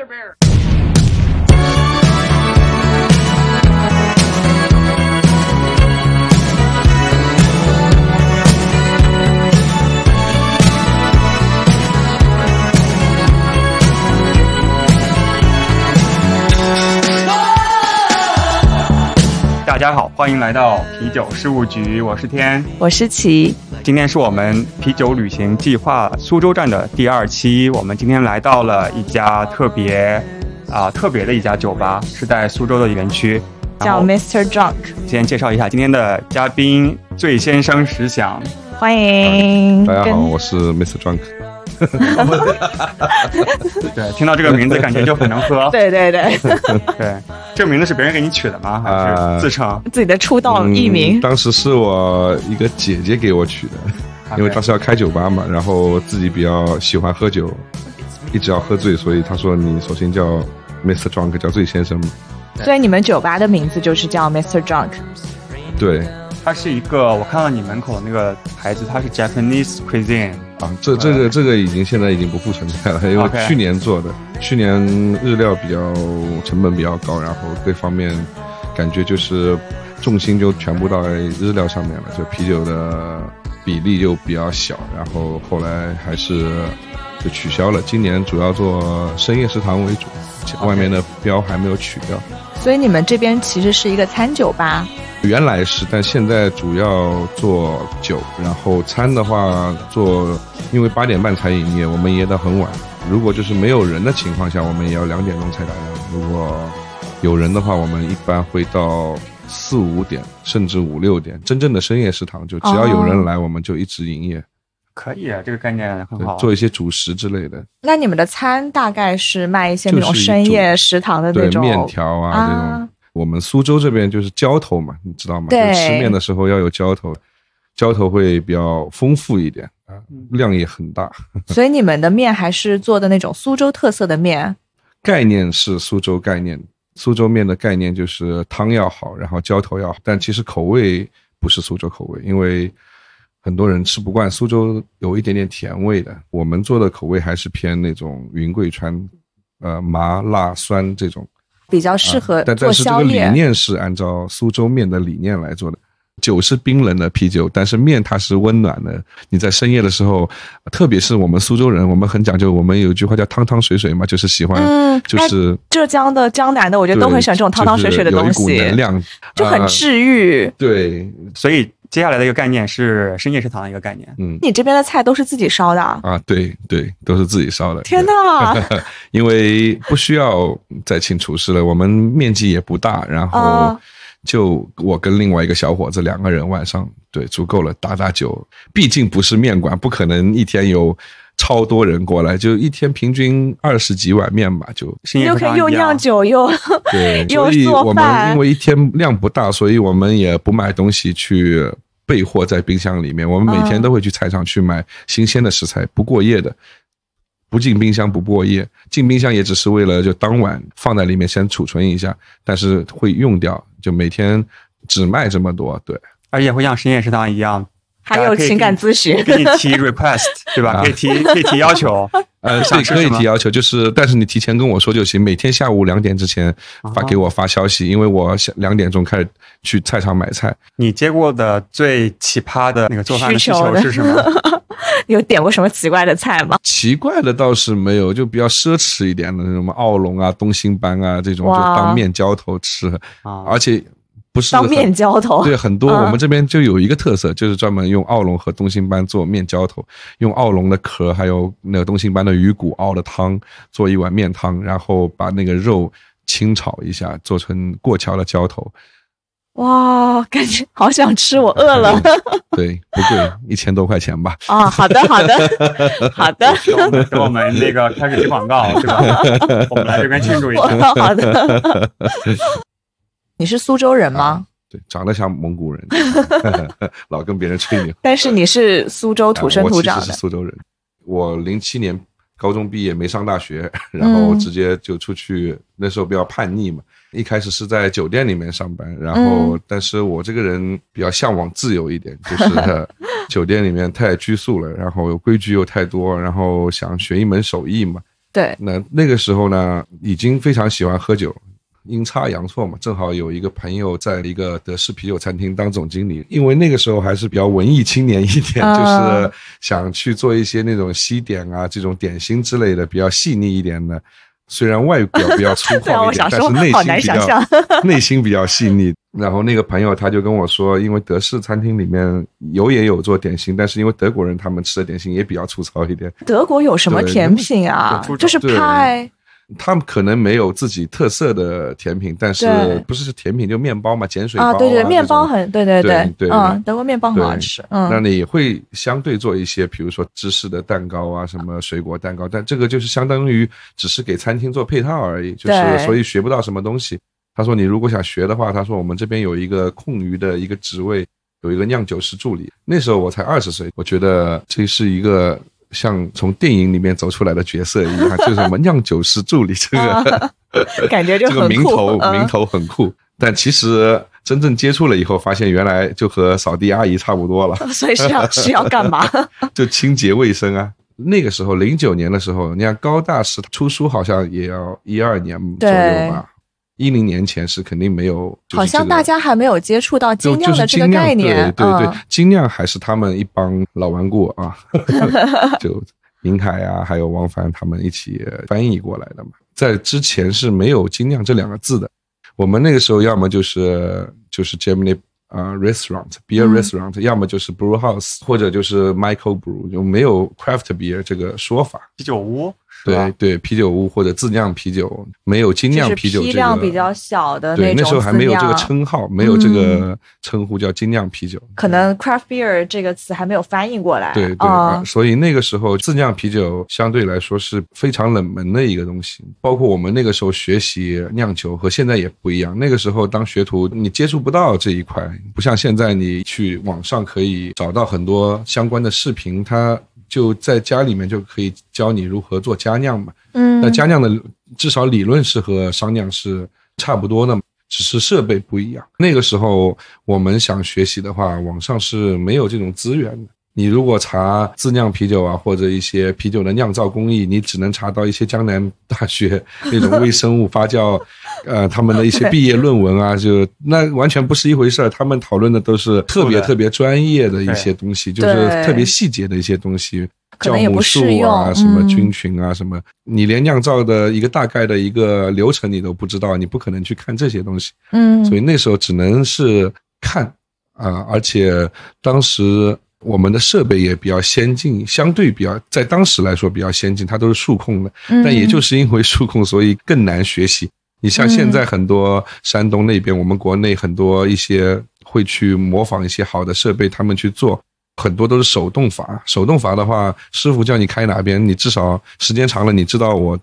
Brother Bear. 家好，欢迎来到啤酒事务局，我是天。我是琪，今天是我们啤酒旅行计划苏州站的第二期。我们今天来到了一家特别啊、特别的一家酒吧，是在苏州的园区。叫 Mr. Drunk，先介绍一下今天的嘉宾，醉先生石响。欢迎。大家好，我是 Mr. Drunk。对，听到这个名字感觉就很能喝。对 对对，对，这个名字是别人给你取的吗？还啊是自称？自己的出道嗯艺名。当时是我一个姐姐给我取的，因为当时要开酒吧嘛，然后自己比较喜欢喝酒，一直要喝醉，所以她说你首先叫 Mr. Drunk，叫醉先生。所以你们酒吧的名字就是叫 Mr. Drunk。对它是一个，我看到你门口的那个牌子，它是 Japanese cuisine。啊，这这个这个已经现在已经不复存在了，因为去年做的，去年日料比较成本比较高，然后各方面感觉就是重心就全部到日料上面了，就啤酒的比例就比较小，然后后来还是就取消了。今年主要做深夜食堂为主，外面的标还没有取掉。所以你们这边其实是一个餐酒吧。原来是，但现在主要做酒，然后餐的话做，因为八点半才营业，我们营业到很晚。如果就是没有人的情况下，我们也要两点钟才打烊。如果有人的话，我们一般会到四五点，甚至五六点。真正的深夜食堂，就只要有人来，我们就一直营业，可以啊，这个概念很对好。做一些主食之类的，那你们的餐大概是卖一些那种深夜食堂的那对种面条啊这种。我们苏州这边就是浇头嘛，你知道吗？就对吃面的时候要有浇头，浇头会比较丰富一点啊，量也很大。所以你们的面还是做的那种苏州特色的面。概念是苏州概念，苏州面的概念就是汤要好，然后浇头要好，但其实口味不是苏州口味，因为很多人吃不惯苏州有一点点甜味的。我们做的口味还是偏那种云贵川，呃麻辣酸这种。比较适合做但但是这宵夜。个理念是按照苏州面的理念来做的。酒是冰冷的啤酒，但是面它是温暖的。你在深夜的时候，特别是我们苏州人，我们很讲究，我们有一句话叫“汤汤水水”嘛，就是喜欢，嗯就是浙江的、江南的，我觉得都很喜欢这种汤汤水水的东西，就是有一股能量，就很呃治愈。对，所以接下来的一个概念是深夜食堂的一个概念。嗯你这边的菜都是自己烧的啊？啊，对对，都是自己烧的。天对哪！因为不需要再请厨师了，我们面积也不大，然后啊就我跟另外一个小伙子两个人晚上对足够了，打打酒。毕竟不是面馆，不可能一天有超多人过来，就一天平均二十几碗面吧，就又可以又酿酒又对，又 所以我们因为一天量不大，所以我们也不买东西去备货在冰箱里面。我们每天嗯都会去菜场去买新鲜的食材，不过夜的，不进冰箱不过夜。进冰箱也只是为了就当晚放在里面先储存一下，但是会用掉，就每天只卖这么多。对，而且会像深夜食堂一样，还有情感咨询。可以提 request，对吧？啊可以提可以提要求。呃，想对，可以提要求，就是但是你提前跟我说就行，每天下午两点之前发啊给我发消息，因为我下两点钟开始去菜场买菜。你接过的最奇葩的那个做饭的需需求是什么？有点过什么奇怪的菜吗？奇怪的倒是没有，就比较奢侈一点的，什么奥龙啊、东星斑啊这种，就当面浇头吃，啊，而且不是当面浇头。对，很多嗯我们这边就有一个特色，就是专门用奥龙和东星斑做面浇头，用奥龙的壳还有那个东星斑的鱼骨熬的汤做一碗面汤，然后把那个肉清炒一下，做成过桥的浇头。哇，感觉好想吃，我饿了对，不贵，一千多块钱吧。啊！好的，好的，好的，给我们给我们那个开始接广告，对吧？我们来这边庆祝一下。好的。你是苏州人吗？对，长得像蒙古人，老跟别人吹牛。但是你是苏州土生啊我其实是土长的。苏州人。我零七年高中毕业没上大学，然后嗯直接就出去，那时候比较叛逆嘛。一开始是在酒店里面上班，然后嗯但是我这个人比较向往自由一点，就是呃酒店里面太拘束了，然后规矩又太多，然后想学一门手艺嘛。对，那那个时候呢，已经非常喜欢喝酒，阴差阳错嘛，正好有一个朋友在一个德式啤酒餐厅当总经理，因为那个时候还是比较文艺青年一点，啊就是想去做一些那种西点啊，这种点心之类的，比较细腻一点的。虽然外表比较粗 犷一点，但是内，心比较难想象。内心比较细腻。然后那个朋友他就跟我说，因为德式餐厅里面有也有做点心，但是因为德国人他们吃的点心也比较粗糙一点，德国有什么甜品啊？就是对派他们可能没有自己特色的甜品，但是不是甜品就面包嘛，碱水包啊，对对，面包很对对对对嗯，德国面包很好对吃，那嗯，你会相对做一些，比如说芝士的蛋糕啊，什么水果蛋糕，但这个就是相当于只是给餐厅做配套而已，就是所以学不到什么东西。他说你如果想学的话，他说我们这边有一个空余的一个职位，有一个酿酒师助理。那时候我才二十岁，我觉得这是一个像从电影里面走出来的角色一样，就是什么酿酒师助理这个。感觉就这个名头嗯名头很酷，但其实真正接触了以后，发现原来就和扫地阿姨差不多了，所以是要是要干嘛？就清洁卫生啊。那个时候，零九年的时候，你看高大师出书好像也要一二年左右吧，一零年前是肯定没有，就是好像大家还没有接触到精酿的这个概念，对对对嗯，精酿还是他们一帮老顽固啊，就银凯啊，还有王凡他们一起翻译过来的嘛。在之前是没有精酿这两个字的，我们那个时候要么就是就是 Germany 啊、restaurant beer 嗯 restaurant，、要么就是 brew house 或者就是 Michael brew，就没有 craft beer 这个说法。啤酒屋对？对，啤酒屋或者自酿啤酒，没有精酿啤酒这个批量比较小的对，种那时候还没有这个称号，没有这个称呼叫精酿啤酒。可能 craft beer 这个词还没有翻译过来，对对、所以那个时候自酿啤酒相对来说是非常冷门的一个东西。包括我们那个时候学习酿酒和现在也不一样。那个时候当学徒，你接触不到这一块，不像现在你去网上可以找到很多相关的视频，它就在家里面就可以教你如何做家酿嘛。嗯，那家酿的至少理论是和商酿是差不多的，只是设备不一样。那个时候我们想学习的话，网上是没有这种资源的。你如果查自酿啤酒啊，或者一些啤酒的酿造工艺，你只能查到一些江南大学那种微生物发酵，呃，他们的一些毕业论文啊，就那完全不是一回事儿。他们讨论的都是特别特别专业的一些东西，就是特别细节的一些东西。酵母素适用啊，什么嗯菌群啊，什么，你连酿造的一个大概的一个流程你都不知道，你不可能去看这些东西，嗯，所以那时候只能是看啊，而且当时我们的设备也比较先进，相对比较在当时来说比较先进，它都是数控的，嗯但也就是因为数控，所以更难学习。你像现在很多山东那边，我们国内很多一些会去模仿一些好的设备，他们去做，很多都是手动阀。手动阀的话，师傅叫你开哪边，你至少时间长了，你知道我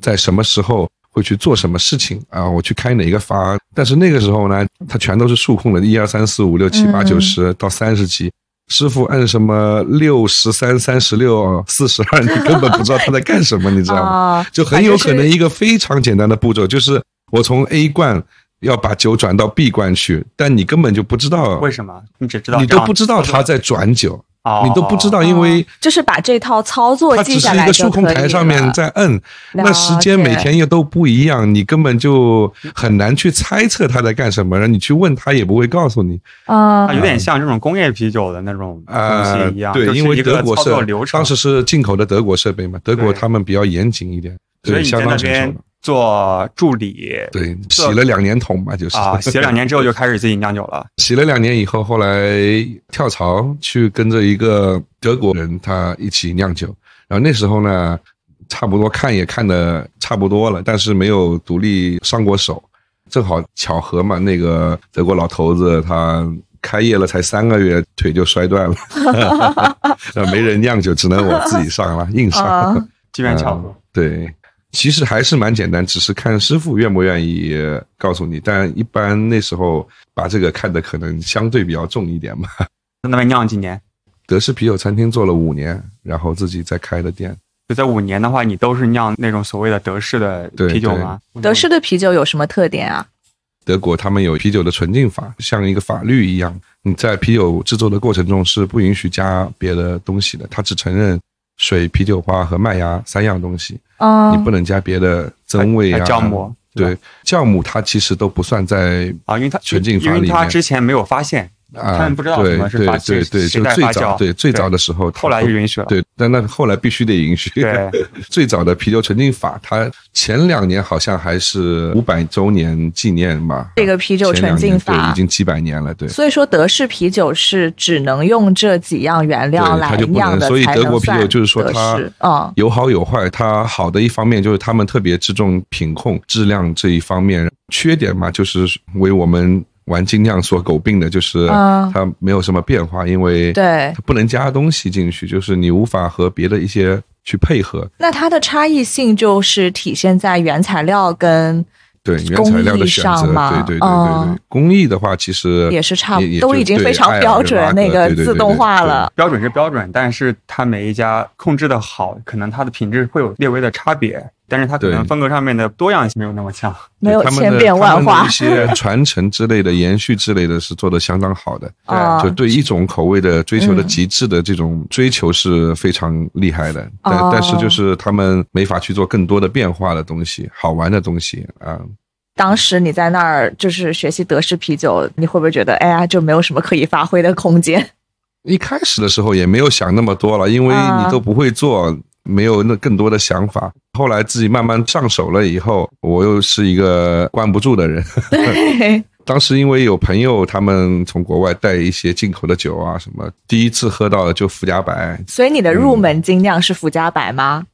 在什么时候会去做什么事情啊，我去开哪个阀。但是那个时候呢，它全都是数控的，一二三四五六七八嗯九十到三十级。师傅按什么六十三、三十六、四十二，你根本不知道他在干什么，你知道吗？啊，就很有可能一个非常简单的步骤，就是我从 A 罐要把酒转到 B 罐去，但你根本就不知道，为什么？你只知道你都不知道他在转酒，哦你都不知道，因为就是把这套操作它只是一记下来个数控台上面了在摁，那时间每天又都不一样，你根本就很难去猜测他在干什么，然后你去问他也不会告诉你。啊它有点像这种工业啤酒的那种东呃西一样，，对，因为德国是。当时是进口的德国设备嘛，德国他们比较严谨一点，对，相当成熟。做助理，对，洗了两年桶吧，就是啊，洗了两年之后就开始自己酿酒了。洗了两年以后，后来跳槽去跟着一个德国人，他一起酿酒。然后那时候呢，差不多看也看的差不多了，但是没有独立上过手。正好巧合嘛，那个德国老头子他开业了才三个月，腿就摔断了，然 后 没人酿酒，只能我自己上了，硬上。啊机缘巧合嗯，对，其实还是蛮简单，只是看师傅愿不愿意告诉你。但一般那时候把这个看的可能相对比较重一点嘛。在那边酿几年？德式啤酒餐厅做了五年，然后自己再开的店。就在五年的话，你都是酿那种所谓的德式的啤酒吗？德式的啤酒有什么特点啊？德国他们有啤酒的纯净法，像一个法律一样，你在啤酒制作的过程中是不允许加别的东西的，他只承认水、啤酒花和麦芽三样东西，嗯，你不能加别的增味啊、酵母对，酵母它其实都不算在啊，因为它纯净法因为里面它之前没有发现，啊，他们不知道对什么是对发对就最早对最早的时候，后来它就允许了。对，但那后来必须得允许。对最早的啤酒纯净法，它前两年好像还是五百周年纪念吧。这个啤酒纯净法已经几百年了，对。所以说德式啤酒是只能用这几样原料，来它就不能，酿的，所以德国啤酒就是说它有好有坏。它好的一方面就是他们特别注重品控、质量这一方面，缺点嘛就是为我们玩精酿所诟病的，就是嗯。它没有什么变化，因为对。它不能加东西进去，就是你无法和别的一些去配合。那它的差异性就是体现在原材料跟对原材料的选择，嘛对对对对嗯对，工艺的话其实也是差不多都已经非常标准那个自动化了。标准是标准，但是它每一家控制的好，可能它的品质会有略微的差别，但是它可能风格上面的多样性没有那么强。没有千变万化一些传承之类的、延续之类的是做的相当好的。对就对一种口味的追求的嗯极致的这种追求是非常厉害的，但哦但是就是他们没法去做更多的变化的东西、好玩的东西啊。当时你在那儿就是学习德式啤酒，你会不会觉得哎呀就没有什么可以发挥的空间？一开始的时候也没有想那么多了，因为啊你都不会做，没有那更多的想法。后来自己慢慢上手了以后，我又是一个关不住的人。对，当时因为有朋友他们从国外带一些进口的酒啊什么，第一次喝到的就福加白，所以你的入门精酿是福加白吗？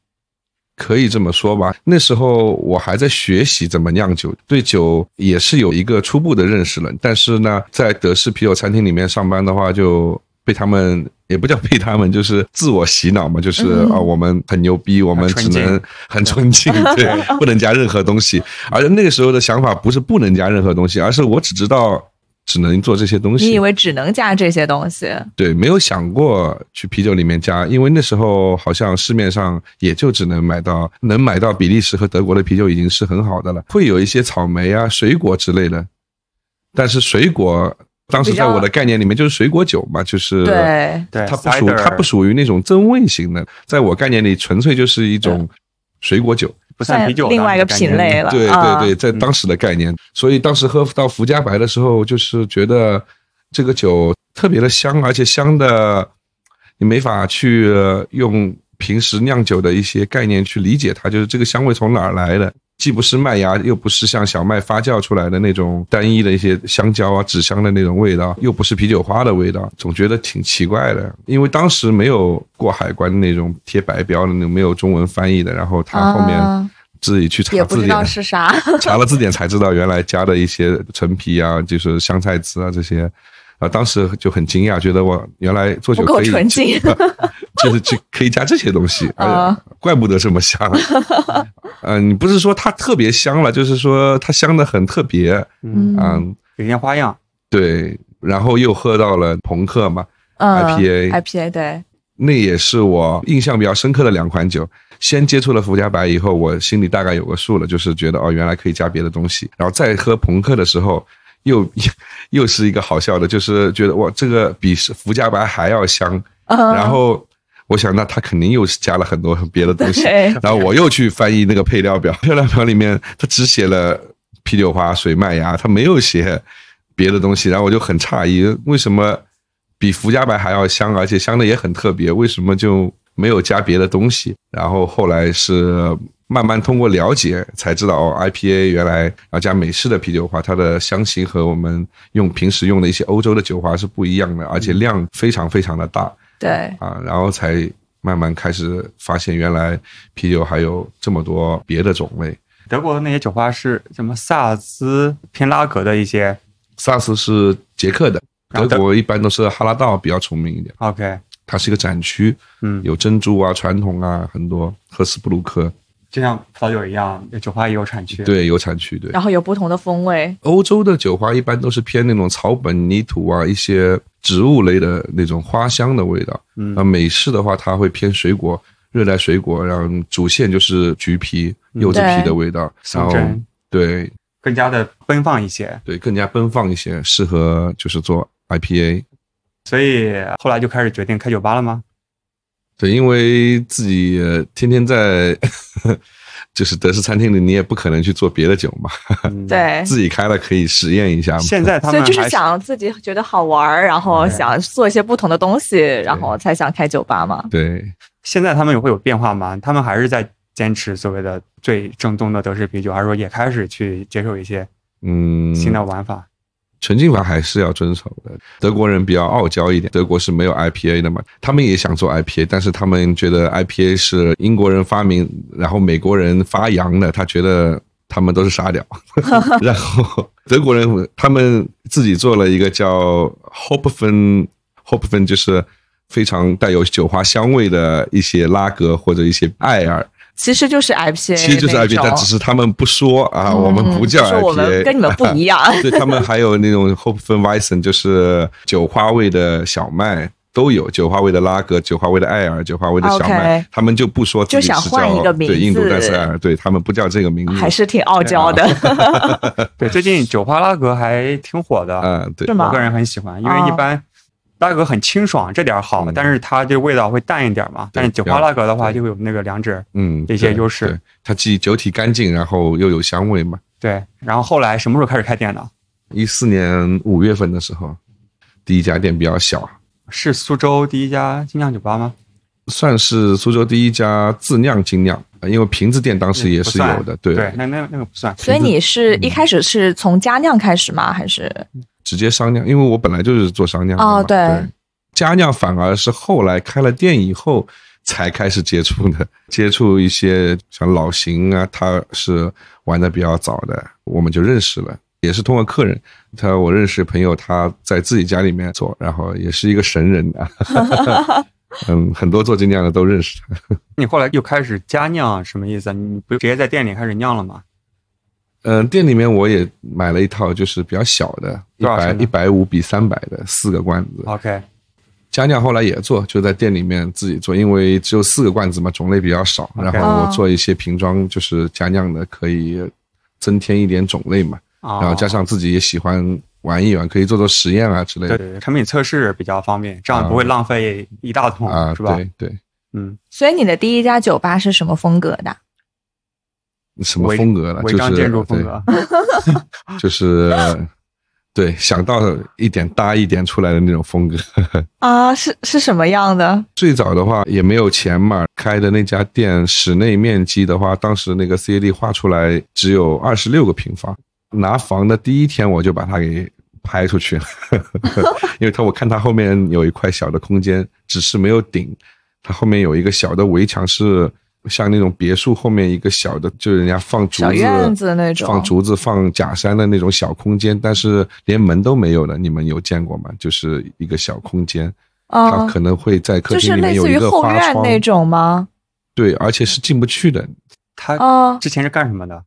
可以这么说吧。那时候我还在学习怎么酿酒，对酒也是有一个初步的认识了。但是呢，在德式啤酒餐厅里面上班的话，就被他们也不叫被他们，就是自我洗脑嘛，就是嗯啊，我们很牛逼，我们只能很纯净，对，不能加任何东西。而且那个时候的想法不是不能加任何东西，而是我只知道只能做这些东西。你以为只能加这些东西？对，没有想过去啤酒里面加，因为那时候好像市面上也就只能买到能买到比利时和德国的啤酒已经是很好的了，会有一些草莓啊、水果之类的，但是水果当时在我的概念里面就是水果酒嘛，就是对，对，它不属它不属于那种增味型的，在我概念里纯粹就是一种水果酒。不算啤酒另外一个品类了。对啊对对，在当时的概念，所以当时喝到福加白的时候，就是觉得这个酒特别的香，而且香的你没法去呃用平时酿酒的一些概念去理解它，就是这个香味从哪儿来的。既不是麦芽，又不是像小麦发酵出来的那种单一的一些香蕉啊、纸箱的那种味道，又不是啤酒花的味道，总觉得挺奇怪的。因为当时没有过海关的那种贴白标的那种，没有中文翻译的，然后他后面啊自己去查字典也不知道，是啥。查了字典才知道原来加的一些陈皮啊，就是香菜籽啊这些，啊，当时就很惊讶，觉得我原来做酒不够可以纯净 就是就可以加这些东西，啊，怪不得这么香。嗯，你不是说它特别香了，就是说它香的很特别，嗯，嗯，有点花样。对，然后又喝到了朋克嘛，嗯 IPA IPA 对，那也是我印象比较深刻的两款酒。先接触了福加白以后，我心里大概有个数了，就是觉得哦，原来可以加别的东西。然后再喝朋克的时候，又 又是一个好笑的，就是觉得哇，这个比福加白还要香。嗯然后我想，那他肯定又是加了很多别的东西。然后我又去翻译那个配料表，配料表里面他只写了啤酒花、水、麦芽，他没有写别的东西。然后我就很诧异，为什么比福加白还要香，而且香的也很特别，为什么就没有加别的东西？然后后来是慢慢通过了解才知道，哦，IPA 原来要加美式的啤酒花，它的香型和我们用平时用的一些欧洲的酒花是不一样的，而且量非常非常的大。对，啊，然后才慢慢开始发现，原来啤酒还有这么多别的种类。德国的那些酒花是什么萨斯偏拉格的一些？萨斯是捷克的，德国一般都是哈拉道比较出名一点。OK，它是一个展区，嗯，有珍珠啊、传统啊，很多赫斯布鲁克，就像葡萄酒一样，酒花也有产区。，对，有产区。对，然后有不同的风味。欧洲的酒花一般都是偏那种草本、泥土啊，一些植物类的那种花香的味道。嗯那美式的话，它会偏水果，热带水果，然后主线就是橘皮、柚子皮的味道，然后对更加的奔放一些，对，更加奔放一些，适合就是做 IPA。所以后来就开始决定开酒吧了吗？对，因为自己呃天天在 就是德式餐厅里，你也不可能去做别的酒嘛，嗯，对，自己开了可以实验一下嘛。现在他所以就是想自己觉得好玩儿，然后想做一些不同的东西，然后才想开酒吧嘛。对，现在他们也会有变化吗？他们还是在坚持所谓的最正宗的德式啤酒，还是说也开始去接受一些嗯，新的玩法？纯净法还是要遵守的。德国人比较傲娇一点，德国是没有 IPA 的嘛，他们也想做 IPA，但是他们觉得 IPA 是英国人发明，然后美国人发扬的，他觉得他们都是傻屌。然后德国人他们自己做了一个叫 Hopfen，Hopfen 就是非常带有酒花香味的一些拉格或者一些艾尔，其实就是 IPA，其实就是 IPA，但只是他们不说啊，嗯我们不叫说我们 IPA，跟你们不一样。对他们还有那种 Hopfenweizen，就是酒花味的小麦都有，酒花味的拉格、酒花味的艾尔、酒花味的小麦他们就不说自己就想是叫换一个名对印度字戴斯艾尔，对他们不叫这个名字，还是挺傲娇的，对，最近酒花拉格还挺火的，嗯、对。我个人很喜欢，因为哦一般拉格很清爽，这点好，嗯但是它这味道会淡一点嘛。但是酒花拉格的话，就会有那个两者嗯，一些优势对它既酒体干净，然后又有香味嘛。对。然后后来什么时候开始开店的？一四年五月份的时候，第一家店比较小，是苏州第一家精酿酒吧吗？算是苏州第一家自酿精酿，呃因为瓶子店当时也是有的，对，对，那那那个不算。所以你是一开始是从家酿开始吗？还是直接商酿，因为我本来就是做商酿的嘛哦对家酿反而是后来开了店以后才开始接触的，接触一些像老邢啊，他是玩的比较早的，我们就认识了。也是通过客人，他我认识朋友，他在自己家里面做，然后也是一个神人啊，嗯，很多做精酿的都认识他。你后来又开始加酿，什么意思啊？你不直接在店里开始酿了吗？嗯，店里面我也买了一套，就是比较小的，一百一百五比三百的四个罐子。OK，佳酿后来也做，就在店里面自己做，因为只有四个罐子嘛，种类比较少。然后我做一些瓶装，就是佳酿的，可以增添一点种类嘛。啊，然后加上自己也喜欢玩一玩，可以做做实验啊之类的。对对，产品测试比较方便，这样不会浪费一大桶，啊，是吧？对对，嗯，所以你的第一家酒吧是什么风格的？什么风格了？违章就是建筑风格。就是对，想到一点搭一点出来的那种风格。啊，是是什么样的？最早的话也没有钱嘛，开的那家店室内面积的话，当时那个 CAD 画出来只有二十六个平方。拿房的第一天我就把它给拍出去了，因为他我看他后面有一块小的空间，只是没有顶，它后面有一个小的围墙是。像那种别墅后面一个小的，就是人家放竹子、小院子那种放竹子、放假山的那种小空间，但是连门都没有的，你们有见过吗？就是一个小空间，它啊，可能会在客厅里面有类似于后一个花窗，院那种吗？对，而且是进不去的。他啊，之前是干什么的？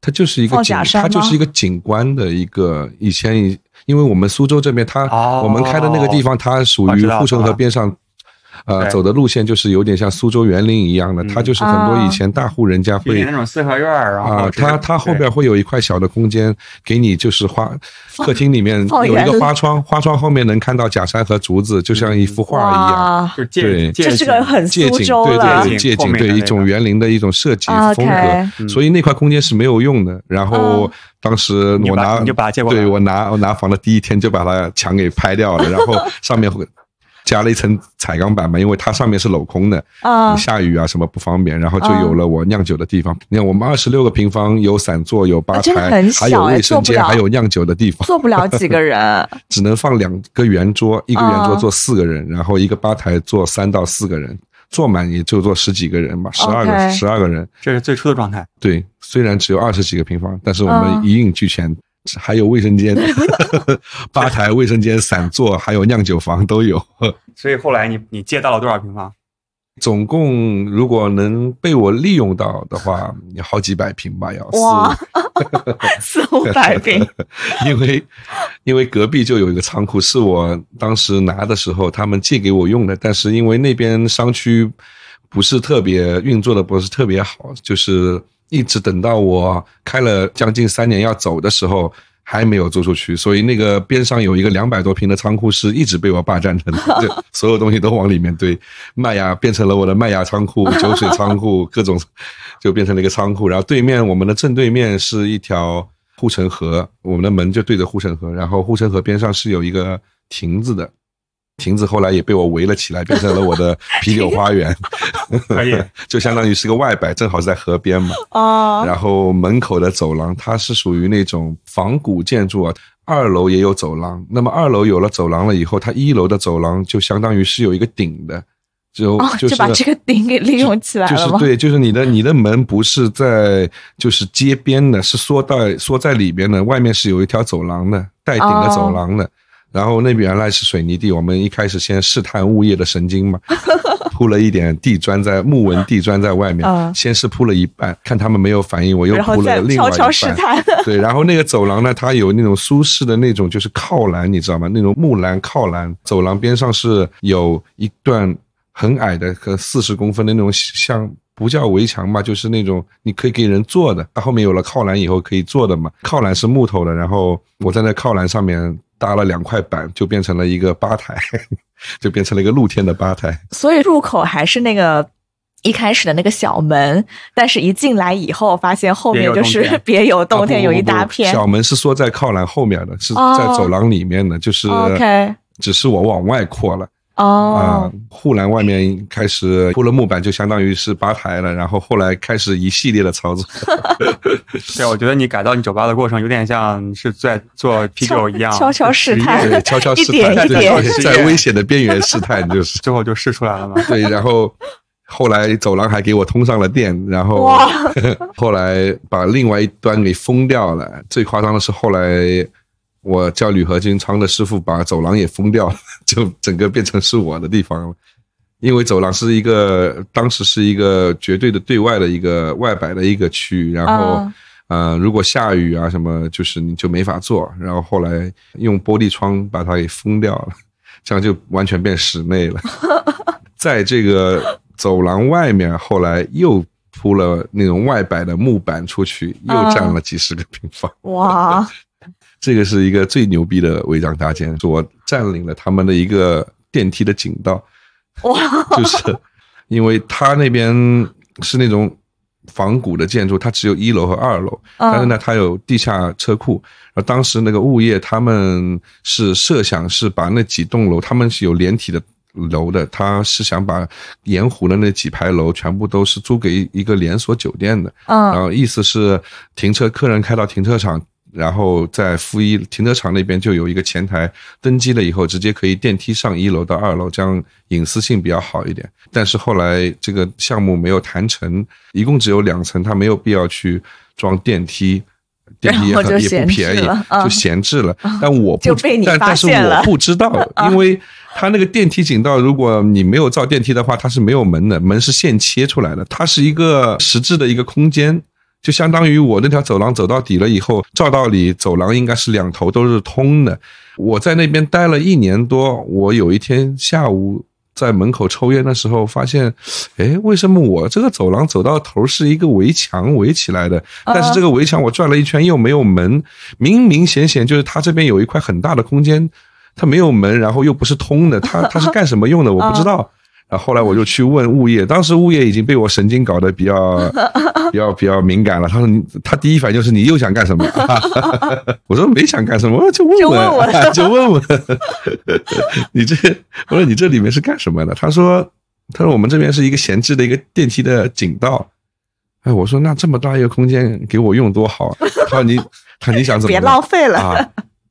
它就是一个假，山它就是一个景观的一个。以前以因为我们苏州这边，它、哦我们开的那个地方，它属于护城河边上，呃，走的路线就是有点像苏州园林一样的，嗯。它就是很多啊以前大户人家会那种四合院儿，啊，它它后边会有一块小的空间给你，就是花客厅里面 有一个花窗，花窗后面能看到假山和竹子，就像一幅画一样。哇，就借对。这是个很苏借景，对州对对，借景，对一种园林的一种设计啊风格。所以那块空间是没有用的。然后嗯。当时我拿你把你就把它借过来对我拿我拿房的第一天就把它墙给拍掉了，然后上面会加了一层彩钢板嘛，因为它上面是镂空的，啊你下雨啊什么不方便，然后就有了我酿酒的地方。你看我们二十六个平方，有散座，有吧台还有哎卫生间，还有酿酒的地方。坐不了几个人，只能放两个圆桌，一个圆桌啊坐四个人，然后一个吧台坐三到四个人，坐满也就坐十几个人吧，十二个十二个人。这是最初的状态。对，虽然只有二十几个平方，但是我嗯们一应俱全，还有卫生间、吧台、卫生间、散座，还有酿酒房都有。所以后来你你借到了多少平方？总共如果能被我利用到的话，有好几百平吧，要 四五百平，因为因为隔壁就有一个仓库，是我当时拿的时候他们借给我用的，但是因为那边商区不是特别运作的不是特别好，就是一直等到我开了将近三年要走的时候，还没有租出去，所以那个边上有一个两百多平的仓库是一直被我霸占着的，就所有东西都往里面堆，麦芽变成了我的麦芽仓库、酒水仓库，各种就变成了一个仓库。然后对面我们的正对面是一条护城河，我们的门就对着护城河，然后护城河边上是有一个亭子的。亭子后来也被我围了起来，变成了我的 啤酒花园，可以，就相当于是个外摆，正好是在河边嘛。哦，然后门口的走廊，它是属于那种仿古建筑啊。二楼也有走廊，那么二楼有了走廊了以后，它一楼的走廊就相当于是有一个顶的，就哦，就是把这个顶给利用起来了吗？就是对，就是你的你的门不是在就是街边的，是缩在缩在里边的，外面是有一条走廊的，带顶的走廊的。然后那边原来是水泥地，我们一开始先试探物业的神经嘛，铺了一点地砖在木纹地砖在外面，嗯先是铺了一半，看他们没有反应，我又铺了另外一半。悄悄试探。对，然后那个走廊呢，它有那种舒适的那种就是靠栏，你知道吗？那种木栏靠栏，走廊边上是有一段很矮的，和四十公分的那种像。不叫围墙吧，就是那种你可以给人坐的。它后面有了靠栏以后可以坐的嘛，靠栏是木头的，然后我在那靠栏上面搭了两块板，就变成了一个吧台，就变成了一个露天的吧台。所以入口还是那个一开始的那个小门，但是一进来以后，发现后面就是 别有洞天，有一大片。啊小门是缩在靠栏后面的，是在走廊里面的，就是只是我往外扩了。哦，啊，护栏外面开始铺了木板，就相当于是吧台了。然后后来开始一系列的操作。对，我觉得你改造你酒吧的过程有点像是在做啤酒一样，悄悄试探，对，悄悄试一点探，一点对在危险的边缘试探，就是 最后就试出来了嘛。对，然后后来走廊还给我通上了电，然后哇后来把另外一端给封掉了。最夸张的是后来。我叫铝合金仓的师傅把走廊也封掉了，就整个变成是我的地方了。因为走廊是一个当时是一个绝对的对外的一个外摆的一个区域，然后、啊呃，如果下雨啊什么，就是你就没法做。然后后来用玻璃窗把它给封掉了，这样就完全变室内了。在这个走廊外面，后来又铺了那种外摆的木板出去，又占了几十个平方。哇，这个是一个最牛逼的违章搭建，是我占领了他们的一个电梯的井道。哇，就是因为他那边是那种仿古的建筑，它只有一楼和二楼，嗯但是呢，它有地下车库。然后当时那个物业他们是设想是把那几栋楼，他们是有连体的。楼的，他是想把盐湖的那几排楼全部都是租给一个连锁酒店的，然嗯后意思是停车客人开到停车场，然后在负一停车场那边就有一个前台，登机了以后直接可以电梯上一楼到二楼，这样隐私性比较好一点。但是后来这个项目没有谈成，一共只有两层，他没有必要去装电梯。电梯也很也不便宜就闲置了。但我不但但是我不知道，因为它那个电梯井道，如果你没有造电梯的话，它是没有门的，门是现切出来的，它是一个实质的一个空间。就相当于我那条走廊走到底了以后，照道理走廊应该是两头都是通的。我在那边待了一年多，我有一天下午在门口抽烟的时候，发现，哎，为什么我这个走廊走到头是一个围墙围起来的？但是这个围墙我转了一圈又没有门，明明显显就是它这边有一块很大的空间，它没有门，然后又不是通的，它它是干什么用的？我不知道。然后后来我就去问物业，当时物业已经被我神经搞得比较 比较比较敏感了。他说你，他第一反应就是你又想干什么？我说没想干什么，就问就问问就问问。你这，我说你这里面是干什么的？他说，他说我们这边是一个闲置的一个电梯的井道。哎，我说那这么大一个空间给我用多好啊。他说你，他说你想怎么别弄浪费了。啊？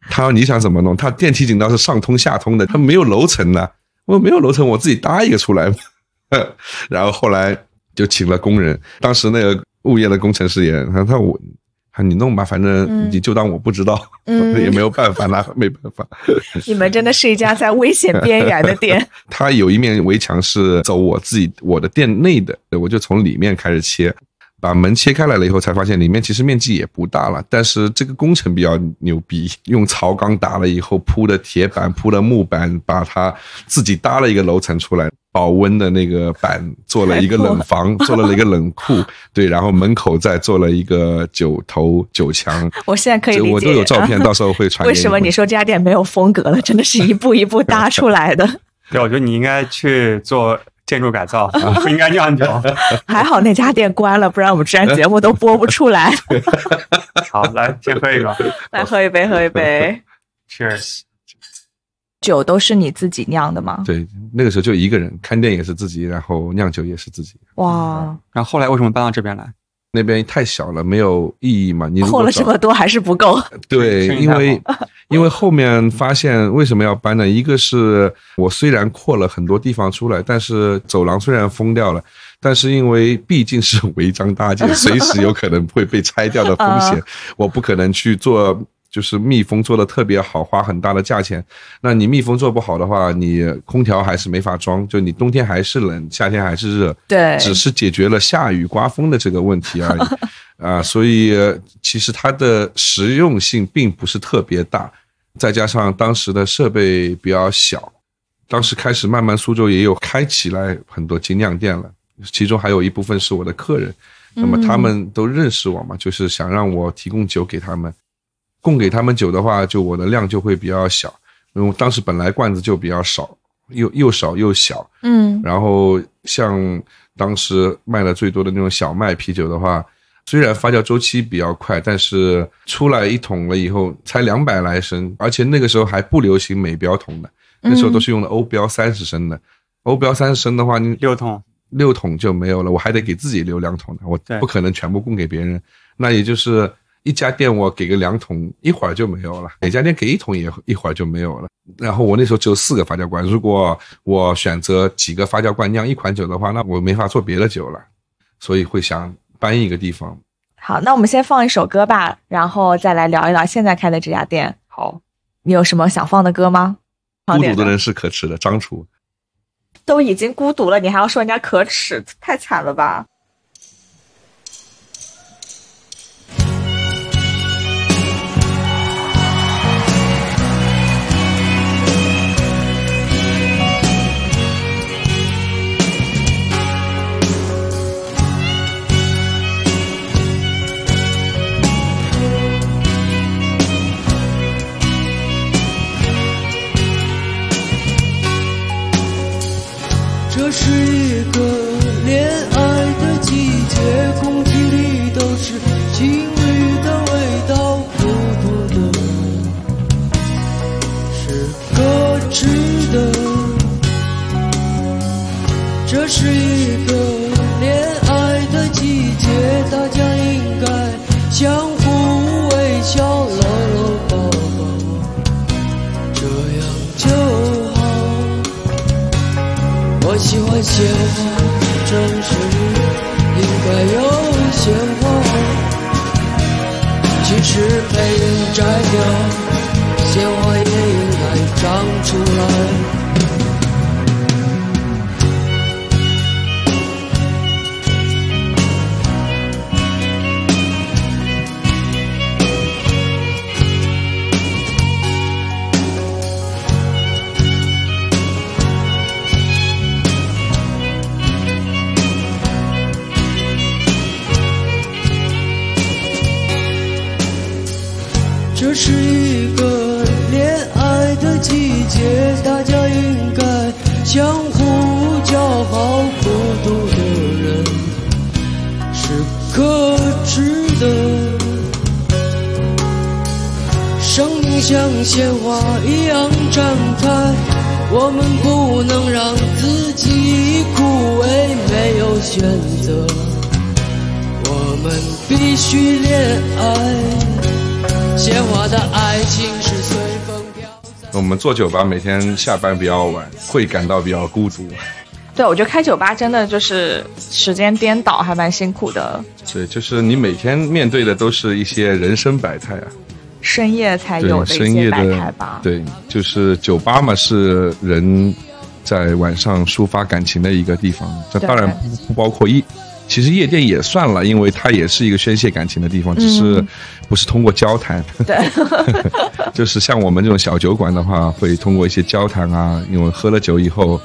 他说你想怎么弄？他电梯井道是上通下通的，他没有楼层的。我说没有楼层，我自己搭一个出来嘛。然后后来就请了工人，当时那个物业的工程师也，他他我，他你弄吧，反正嗯你就当我不知道，嗯也没有办法，那 没办法。你们真的是一家在危险边缘的店。他有一面围墙是走我自己我的店内的，我就从里面开始切。把门切开来了以后，才发现里面其实面积也不大了，但是这个工程比较牛逼，用槽钢打了以后铺的铁板、铺的木板，把它自己搭了一个楼层出来，保温的那个板做了一个冷房，做了一个冷库，对，然后门口再做了一个九头九墙。我现在可以理解，我都有照片，到时候会传。为什么你说这家店没有风格了？真的是一步一步搭出来的。对，我觉得你应该去做。建筑改造 不应该酿酒，还好那家店关了，不然我们这节目都播不出来。好，来先喝一个，来喝一杯，喝一杯。Cheers。酒都是你自己酿的吗？对，那个时候就一个人，看店也是自己，然后酿酒也是自己。哇！然后后来为什么搬到这边来？那边太小了，没有意义嘛。你扩了这么多还是不够。对，因为因为后面发现为什么要搬呢？一个是我虽然扩了很多地方出来，但是走廊虽然封掉了，但是因为毕竟是违章搭建，随时有可能会被拆掉的风险，我不可能去做。就是密封做的特别好，花很大的价钱。那你密封做不好的话，你空调还是没法装，就你冬天还是冷，夏天还是热。对，只是解决了下雨刮风的这个问题而已。啊，所以其实它的实用性并不是特别大。再加上当时的设备比较小，当时开始慢慢苏州也有开起来很多精酿店了，其中还有一部分是我的客人。那么他们都认识我嘛，就是想让我提供酒给他们。供给他们酒的话，就我的量就会比较小，因为当时本来罐子就比较少，又又少又小，嗯，然后像当时卖的最多的那种小麦啤酒的话，虽然发酵周期比较快，但是出来一桶了以后才两百来升，而且那个时候还不流行美标桶的，那时候都是用的欧标三十升的，欧标三十升的话，你六桶。六桶就没有了，我还得给自己留两桶呢，我不可能全部供给别人，那也就是。一家店我给个两桶，一会儿就没有了；哪家店给一桶也一会儿就没有了。然后我那时候只有四个发酵罐，如果我选择几个发酵罐酿一款酒的话，那我没法做别的酒了，所以会想搬一个地方。好，那我们先放一首歌吧，然后再来聊一聊现在开的这家店。好，你有什么想放的歌吗？孤独的人是可耻的，张楚。都已经孤独了，你还要说人家可耻，太惨了吧？是我喜欢鲜花，正是应该有鲜花。即使被人摘掉，鲜花也应该长出来。鲜花一样绽开，我们不能让自己枯萎，没有选择，我们必须恋爱。鲜花的爱情是随风飘散。我们做酒吧，每天下班比较晚，会感到比较孤独。对，我觉得开酒吧真的就是时间颠倒，还蛮辛苦的。对，就是你每天面对的都是一些人生百态啊。深夜才有的一些百态吧。对，就是酒吧嘛，是人在晚上抒发感情的一个地方。这当然不不包括夜其实夜店也算了，因为它也是一个宣泄感情的地方，只是不是通过交谈。对，就是像我们这种小酒馆的话，会通过一些交谈啊，因为喝了酒以后。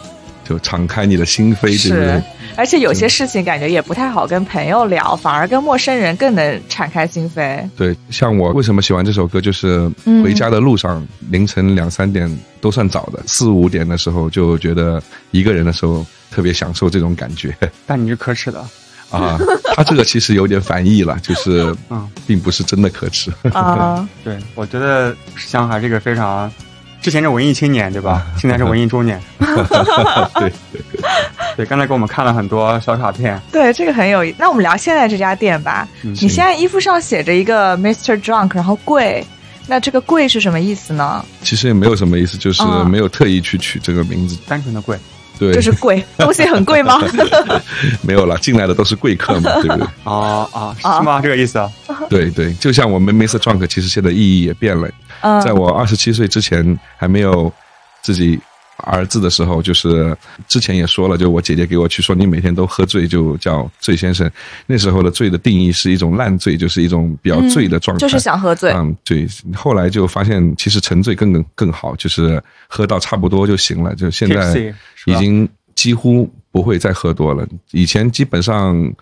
就敞开你的心扉，对不对？而且有些事情感觉也不太好跟朋友聊，反而跟陌生人更能敞开心扉。对，像我为什么喜欢这首歌，就是回家的路上，凌晨两三点都算早的，四五点的时候就觉得一个人的时候特别享受这种感觉。但你是可耻的啊！他这个其实有点反义了，就是嗯，并不是真的可耻啊。对，我觉得香还是一个非常。之前是文艺青年，对吧？现在是文艺中年。对 对，刚才给我们看了很多小卡片。对，这个很有意。那我们聊现在这家店吧。你现在衣服上写着一个 Mr. Drunk，然后贵，那这个贵是什么意思呢？其实也没有什么意思，就是没有特意去取这个名字，单纯的贵。对，就是贵，东西很贵吗？没有了，进来的都是贵客嘛，对不对？啊啊，是吗？这个意思啊？对对，就像我们 Mr. Drunk，其实现在意义也变了。在我二十七岁之前，还没有自己儿子的时候，就是之前也说了，就我姐姐给我去说，你每天都喝醉，就叫醉先生。那时候的醉的定义是一种烂醉，就是一种比较醉的状态，就是想喝醉。嗯，对。后来就发现，其实沉醉更更好，就是喝到差不多就行了。就现在已经几乎不会再喝多了。以前基本上。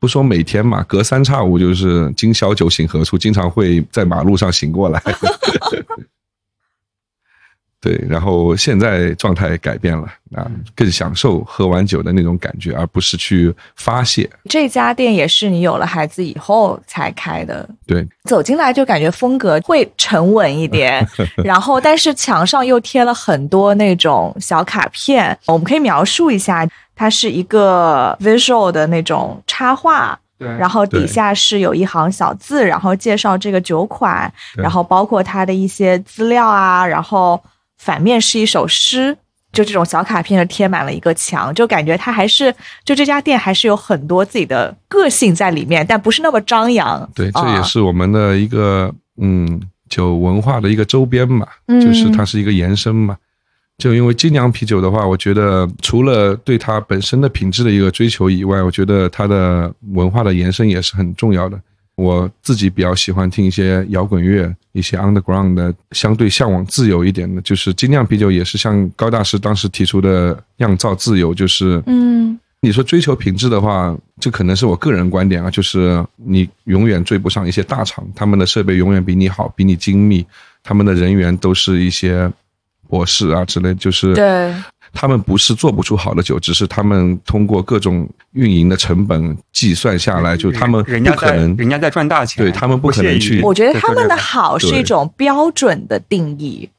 不说每天嘛，隔三差五就是今宵酒醒何处，经常会在马路上醒过来。对，然后现在状态改变了啊，更享受喝完酒的那种感觉，而不是去发泄。这家店也是你有了孩子以后才开的。对，走进来就感觉风格会沉稳一点，然后但是墙上又贴了很多那种小卡片，我们可以描述一下。它是一个 visual 的那种插画，对，然后底下是有一行小字，然后介绍这个酒款，然后包括它的一些资料啊，然后反面是一首诗，就这种小卡片贴满了一个墙，就感觉它还是就这家店还是有很多自己的个性在里面，但不是那么张扬。对，这也是我们的一个嗯酒文化的一个周边嘛，就是它是一个延伸嘛。就因为精酿啤酒的话，我觉得除了对它本身的品质的一个追求以外，我觉得它的文化的延伸也是很重要的。我自己比较喜欢听一些摇滚乐，一些 underground 的，相对向往自由一点的。就是精酿啤酒也是像高大师当时提出的酿造自由，就是嗯，你说追求品质的话，这可能是我个人观点啊，就是你永远追不上一些大厂，他们的设备永远比你好，比你精密，他们的人员都是一些。博士啊之类，就是对，他们不是做不出好的酒，只是他们通过各种运营的成本计算下来，就他们不可能，人家在赚大钱，对他们不可能去。我觉得他们的好是一种标准的定义。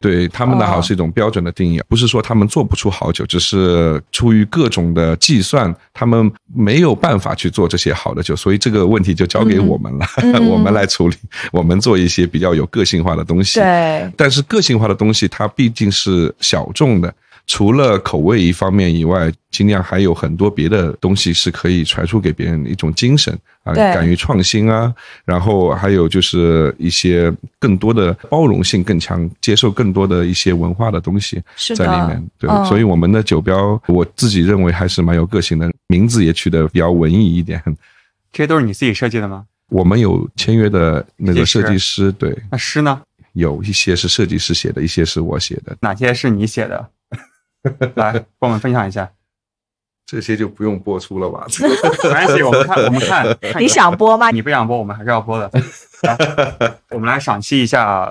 对他们的好是一种标准的定义，不是说他们做不出好酒，只是出于各种的计算，他们没有办法去做这些好的酒，所以这个问题就交给我们了，我们来处理，我们做一些比较有个性化的东西。对，但是个性化的东西它毕竟是小众的。除了口味一方面以外，尽量还有很多别的东西是可以传输给别人的一种精神啊，敢于创新啊，然后还有就是一些更多的包容性更强，接受更多的一些文化的东西在里面。对，所以我们的酒标，我自己认为还是蛮有个性的，名字也取得比较文艺一点。这些都是你自己设计的吗？我们有签约的那个设计师，对。那诗呢？有一些是设计师写的，一些是我写的。哪些是你写的？来，帮我们分享一下，这些就不用播出了吧？没关系，我们看，我们看。你想播吗？你不想播，我们还是要播的。来我们来赏析一下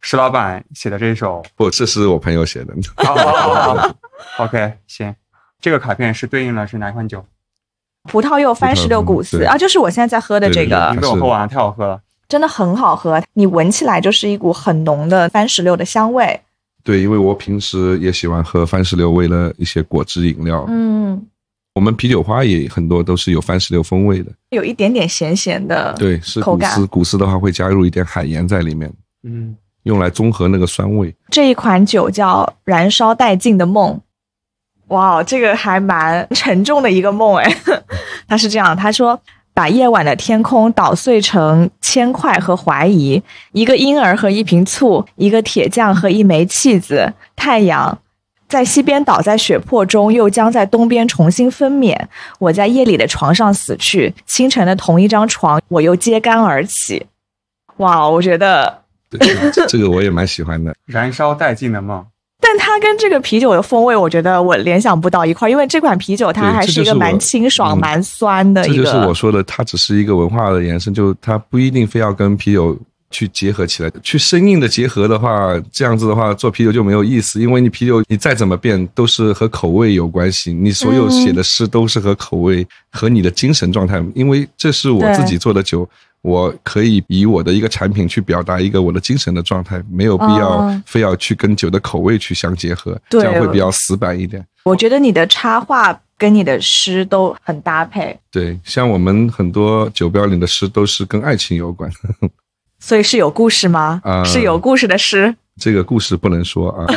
石老板写的这一首。不，这是我朋友写的。好好好，OK，行。这个卡片是对应了是哪款酒？葡萄柚番石榴谷斯啊，就是我现在在喝的这个。你被我喝完了，太好喝了，真的很好喝。你闻起来就是一股很浓的番石榴的香味。对，因为我平时也喜欢喝番石榴味的一些果汁饮料。嗯，我们啤酒花也很多都是有番石榴风味的，有一点点咸咸的。对，是古斯，古斯的话会加入一点海盐在里面。嗯，用来中和那个酸味。这一款酒叫《燃烧殆尽的梦》。哇，这个还蛮沉重的一个梦哎。他是这样，他说。把夜晚的天空捣碎成铅块和怀疑，一个婴儿和一瓶醋，一个铁匠和一枚弃子，太阳，在西边倒在血泊中，又将在东边重新分娩。我在夜里的床上死去，清晨的同一张床，我又揭竿而起。哇，我觉得，对这这个我也蛮喜欢的。燃烧殆尽的梦，但它跟这个啤酒的风味，我觉得我联想不到一块儿，因为这款啤酒它还是一个蛮清爽、嗯蛮酸的一个。这就是我说的，它只是一个文化的延伸，就它不一定非要跟啤酒去结合起来，去生硬的结合的话，这样子的话做啤酒就没有意思，因为你啤酒你再怎么变都是和口味有关系，你所有写的诗都是和口味、和你的精神状态，因为这是我自己做的酒。我可以以我的一个产品去表达一个我的精神的状态，没有必要哦非要去跟酒的口味去相结合，对这样会比较死板一点。我觉得你的插画跟你的诗都很搭配，对，像我们很多酒标里的诗都是跟爱情有关，所以是有故事吗？啊是有故事的诗。这个故事不能说啊。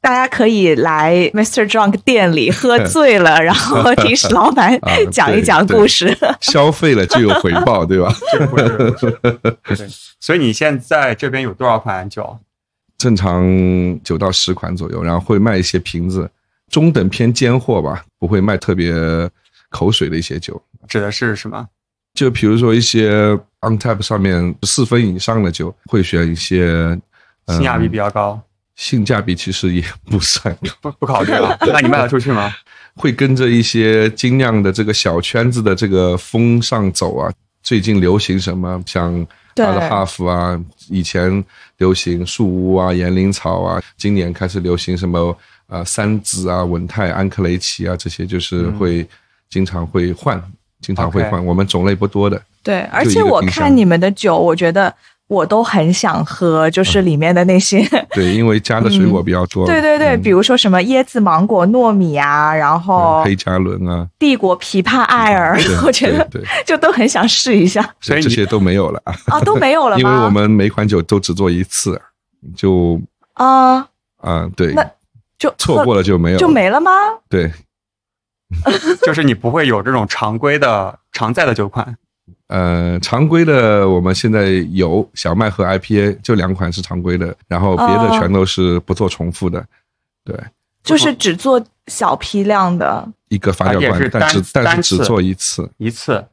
大家可以来 Mr. Drunk 店里喝醉了，然后听史老板啊讲一讲故事。消费了就有回报，对吧？这个不是不是对。所以你现在这边有多少款酒？正常九到十款左右，然后会卖一些瓶子，中等偏尖货吧，不会卖特别口水的一些酒。指的是什么？就比如说一些 on tap 上面四分以上的酒，会选一些性价比比较高，性价比其实也不算高，不不考虑了。那你卖得出去吗？会跟着一些精酿的这个小圈子的这个风上走啊。最近流行什么？像对阿拉哈夫啊，以前流行树屋啊、岩灵草啊，今年开始流行什么呃三子啊、稳泰、安克雷奇啊，这些就是会经常会换，经常会换。我们种类不多的，对，而且我看你们的酒，我觉得我都很想喝，就是里面的那些，对，因为加的水果比较多。对对对，嗯比如说什么椰子、芒果、糯米啊，然后黑加仑啊，帝国琵琶艾尔，我觉得就都很想试一下所以这些都没有了啊，啊，都没有了 吗？因为我们每款酒都只做一次，就啊，啊、对，那就错过了就没有，就没了吗？对。就是你不会有这种常规的常在的酒款。呃，常规的我们现在有小麦和 IPA，就两款是常规的，然后别的哦全都是不做重复的。对，就是只做小批量的一个发酵罐，但只但是只做一次。一次，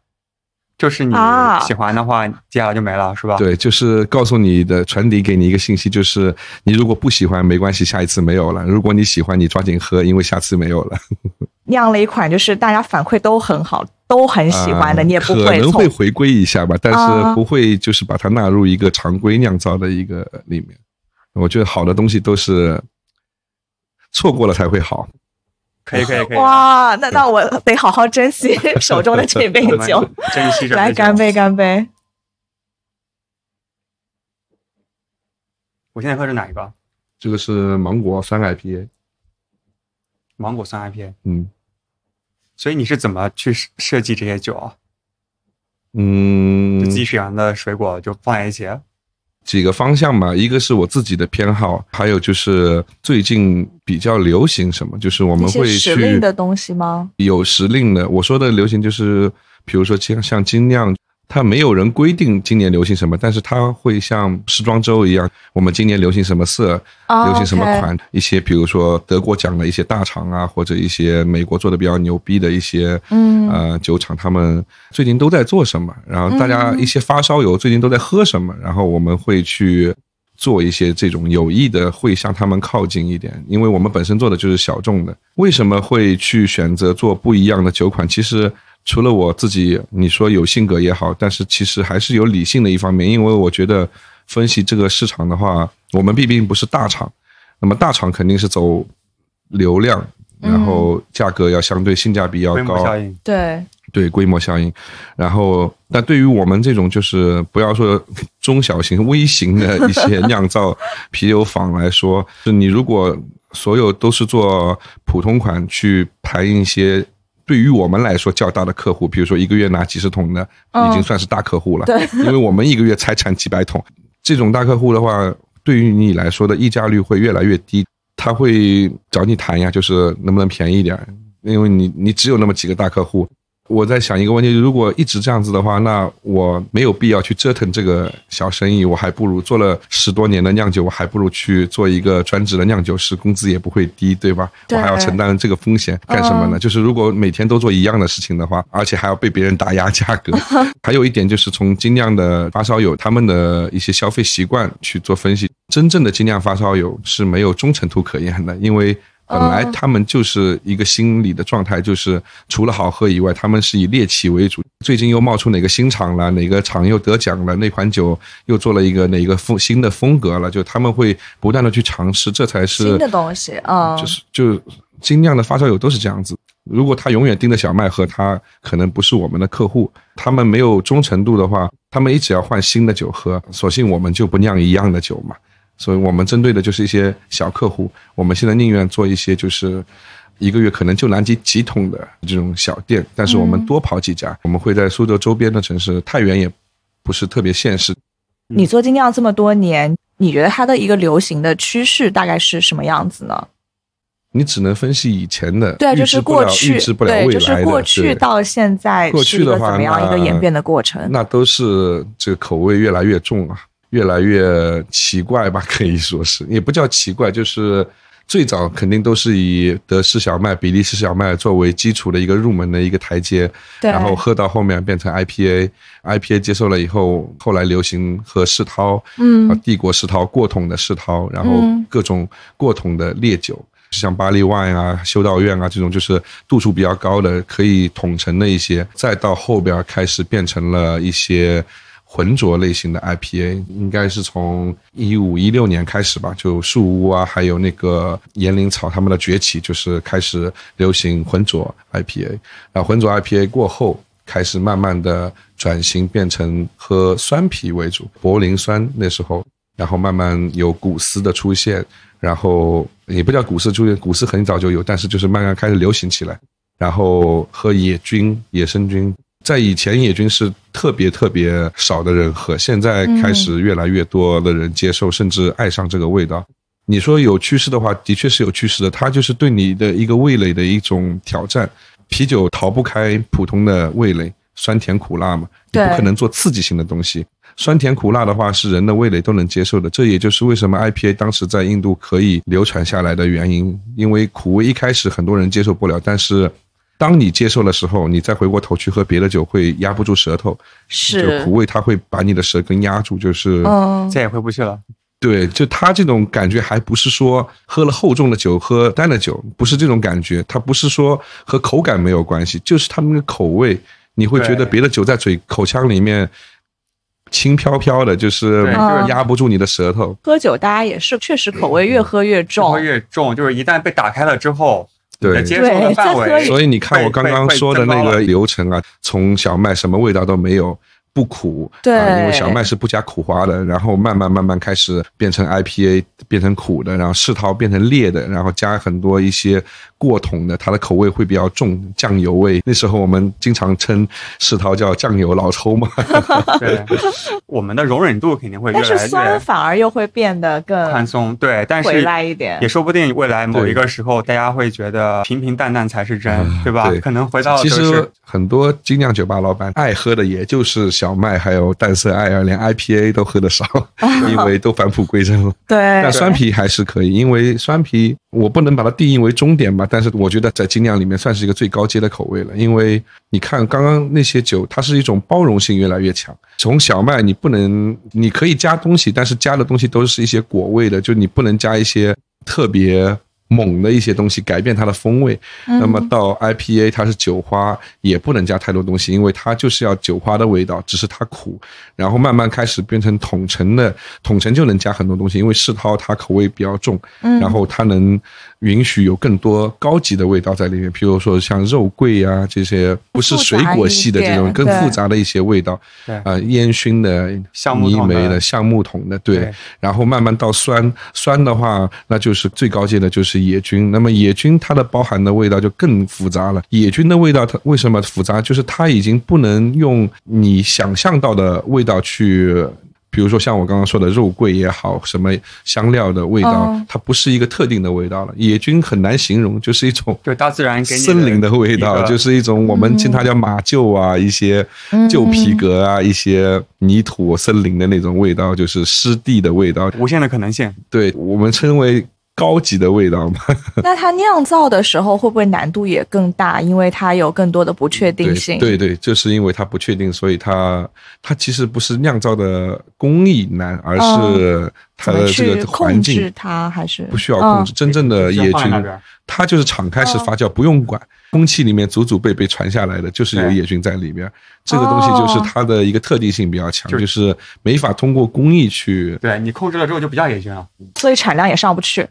就是你啊喜欢的话，接下来就没了，是吧？，对，就是告诉你的，传递给你一个信息，就是你如果不喜欢没关系，下一次没有了；如果你喜欢，你抓紧喝，因为下次没有了。酿了一款，就是大家反馈都很好，都很喜欢的，啊你也不可会可能会回归一下吧，但啊是不会就是把它纳入一个常规酿造的一个里面。我觉得好的东西都是错过了才会好。可以可以可以。哇，那那我得好好珍惜手中的这杯酒，珍惜这杯酒来干！杯干杯！我现在喝是哪一个？这个是芒果酸 IPA，芒果酸 IPA。嗯所以你是怎么去设设计这些酒啊？嗯就，自己喜欢的水果就放在一起？几个方向吧，一个是我自己的偏好，还有就是最近比较流行什么，就是我们会时令去的东西吗？有时令的。我说的流行就是，比如说像像精酿，它没有人规定今年流行什么，但是它会像时装周一样，我们今年流行什么色，啊流行什么款，一些比如说德国奖的一些大厂啊，或者一些美国做的比较牛逼的一些嗯呃酒厂，他们最近都在做什么，然后大家嗯一些发烧友最近都在喝什么，然后我们会去。做一些这种有意的，会向他们靠近一点，因为我们本身做的就是小众的。为什么会去选择做不一样的酒款？其实除了我自己，你说有性格也好，但是其实还是有理性的一方面，因为我觉得分析这个市场的话，我们毕竟不是大厂，那么大厂肯定是走流量，然后价格要相对性价比要规模高。对，对规模效应。然后，但对于我们这种就是不要说 中小型、微型的一些酿造啤酒坊来说，就你如果所有都是做普通款去排一些。对于我们来说较大的客户，比如说一个月拿几十桶的，嗯已经算是大客户了。对，因为我们一个月才产几百桶，这种大客户的话，对于你来说的溢价率会越来越低。他会找你谈呀，就是能不能便宜一点，因为你你只有那么几个大客户，我在想一个问题：如果一直这样子的话，那我没有必要去折腾这个小生意，我还不如做了十多年的酿酒，我还不如去做一个专职的酿酒师，工资也不会低，对吧？对我还要承担这个风险干什么呢？就是如果每天都做一样的事情的话，而且还要被别人打压价格，还有一点就是从精酿的发烧友他们的一些消费习惯去做分析，真正的精酿发烧友是没有忠诚度可言的，因为。本来他们就是一个心理的状态，就是除了好喝以外，他们是以猎奇为主。最近又冒出哪个新厂了，哪个厂又得奖了，那款酒又做了一个哪个风新的风格了，就他们会不断的去尝试，这才是新的东西，嗯，就是就精酿的发烧友都是这样子。如果他永远盯着小麦喝，他可能不是我们的客户。他们没有忠诚度的话，他们一直要换新的酒喝，索性我们就不酿一样的酒嘛。所以我们针对的就是一些小客户，我们现在宁愿做一些就是一个月可能就南极几桶的这种小店，但是我们多跑几家，我们会在苏州周边的城市，太原也不是特别现实。你做精酿这么多年，你觉得它的一个流行的趋势大概是什么样子呢？你只能分析以前的，对，就是过去，预知不了对，未来的。就是过去到现在过去的话，怎么样一个演变的过程？那都是这个口味越来越重啊，越来越奇怪吧，可以说是，也不叫奇怪，就是最早肯定都是以德式小麦、比利时小麦作为基础的一个入门的一个台阶，对，然后喝到后面变成 IPA，IPA 接受了以后，后来流行喝世涛，嗯啊，帝国世涛、过桶的世涛，然后嗯各种过桶的烈酒。像巴黎 wine 啊、修道院啊这种，就是度数比较高的，可以统称的一些，再到后边开始变成了一些浑浊类型的 IPA，应该是从一五一六年开始吧，就树屋啊，还有那个岩灵草他们的崛起，就是开始流行浑浊 IPA，啊，浑浊 IPA 过后。开始慢慢的转型变成喝酸啤为主，柏林酸那时候，然后慢慢有古斯的出现，然后也不叫古斯出现，古斯很早就有，但是就是慢慢开始流行起来。然后喝野菌、野生菌，在以前野菌是特别特别少的人喝，现在开始越来越多的人接受，甚至爱上这个味道。你说有趋势的话，的确是有趋势的，它就是对你的一个味蕾的一种挑战。啤酒逃不开普通的味蕾，酸甜苦辣嘛，你不可能做刺激性的东西。酸甜苦辣的话是人的味蕾都能接受的，这也就是为什么 IPA 当时在印度可以流传下来的原因。因为苦味一开始很多人接受不了，但是当你接受的时候，你再回过头去喝别的酒会压不住舌头，就是苦味它会把你的舌根压住，就是嗯，再也回不去了。对，就他这种感觉，还不是说喝了厚重的酒，喝淡的酒，不是这种感觉。它不是说和口感没有关系，就是他们的口味，你会觉得别的酒在嘴口腔里面轻飘飘的，就是压不住你的舌头。喝酒大家也是确实口味越喝越重越重喝，越重，就是一旦被打开了之后，对接受的对所以你看我刚刚说的那个流程啊，从小麦什么味道都没有。不苦，对啊因为小麦是不加苦花的，然后慢慢慢慢开始变成 IPA，变成苦的，然后世涛变成烈的，然后加很多一些过桶的，它的口味会比较重，酱油味。那时候我们经常称世涛叫酱油老抽嘛，对，我们的容忍度肯定会越但是来越酸反而又会变得更宽更松。对，但回是来一点也。说不定未来某对一个时候，大家会觉得平平淡淡才是真，对吧？对可能回到其就是实很多精酿酒吧老板爱喝的也就是小麦，还有淡色艾尔，连 IPA 都喝的少，因为都返璞归真了。对但，酸啤还是可以，因为酸啤我不能把它定义为终点吧，但是我觉得在精酿里面算是一个最高阶的口味了。因为你看刚刚那些酒，它是一种包容性越来越强。从小麦你不能，你可以加东西，但是加的东西都是一些果味的，就你不能加一些特别。猛的一些东西改变它的风味，那么到 IPA 它是酒花，也不能加太多东西，因为它就是要酒花的味道，只是它苦，然后慢慢开始变成统称的，统称就能加很多东西，因为世涛它口味比较重，嗯。然后它能允许有更多高级的味道在里面，譬如说像肉桂啊这些不是水果系的这种更复杂的一些味道，对啊、烟熏的、橡泥煤的、橡木桶的，对，对然后慢慢到酸，酸的话，那就是最高阶的就是野菌。那么野菌它的包含的味道就更复杂了。野菌的味道它为什么复杂？就是它已经不能用你想象到的味道去比如说像我刚刚说的肉桂也好，什么香料的味道，嗯它不是一个特定的味道了。野菌很难形容，就是一种就大自然给森林的味道，就是一种我们称它叫马厩啊，一些旧皮革啊，一些泥土森林的那种味道，就是湿地的味道。无限的可能性。对我们称为高级的味道嘛。那它酿造的时候会不会难度也更大？因为它有更多的不确定性。对对对，就是因为它不确定，所以它它其实不是酿造的工艺难，而是它的这个环控制境它？还是不需要控制。真正的野菌它就是敞开式发酵，不用管。空气里面祖祖辈辈传下来的，就是有野菌在里边。这个东西就是它的一个特定性比较强，就就是没法通过工艺去对你控制了之后就不叫野菌了。所以产量也上不去。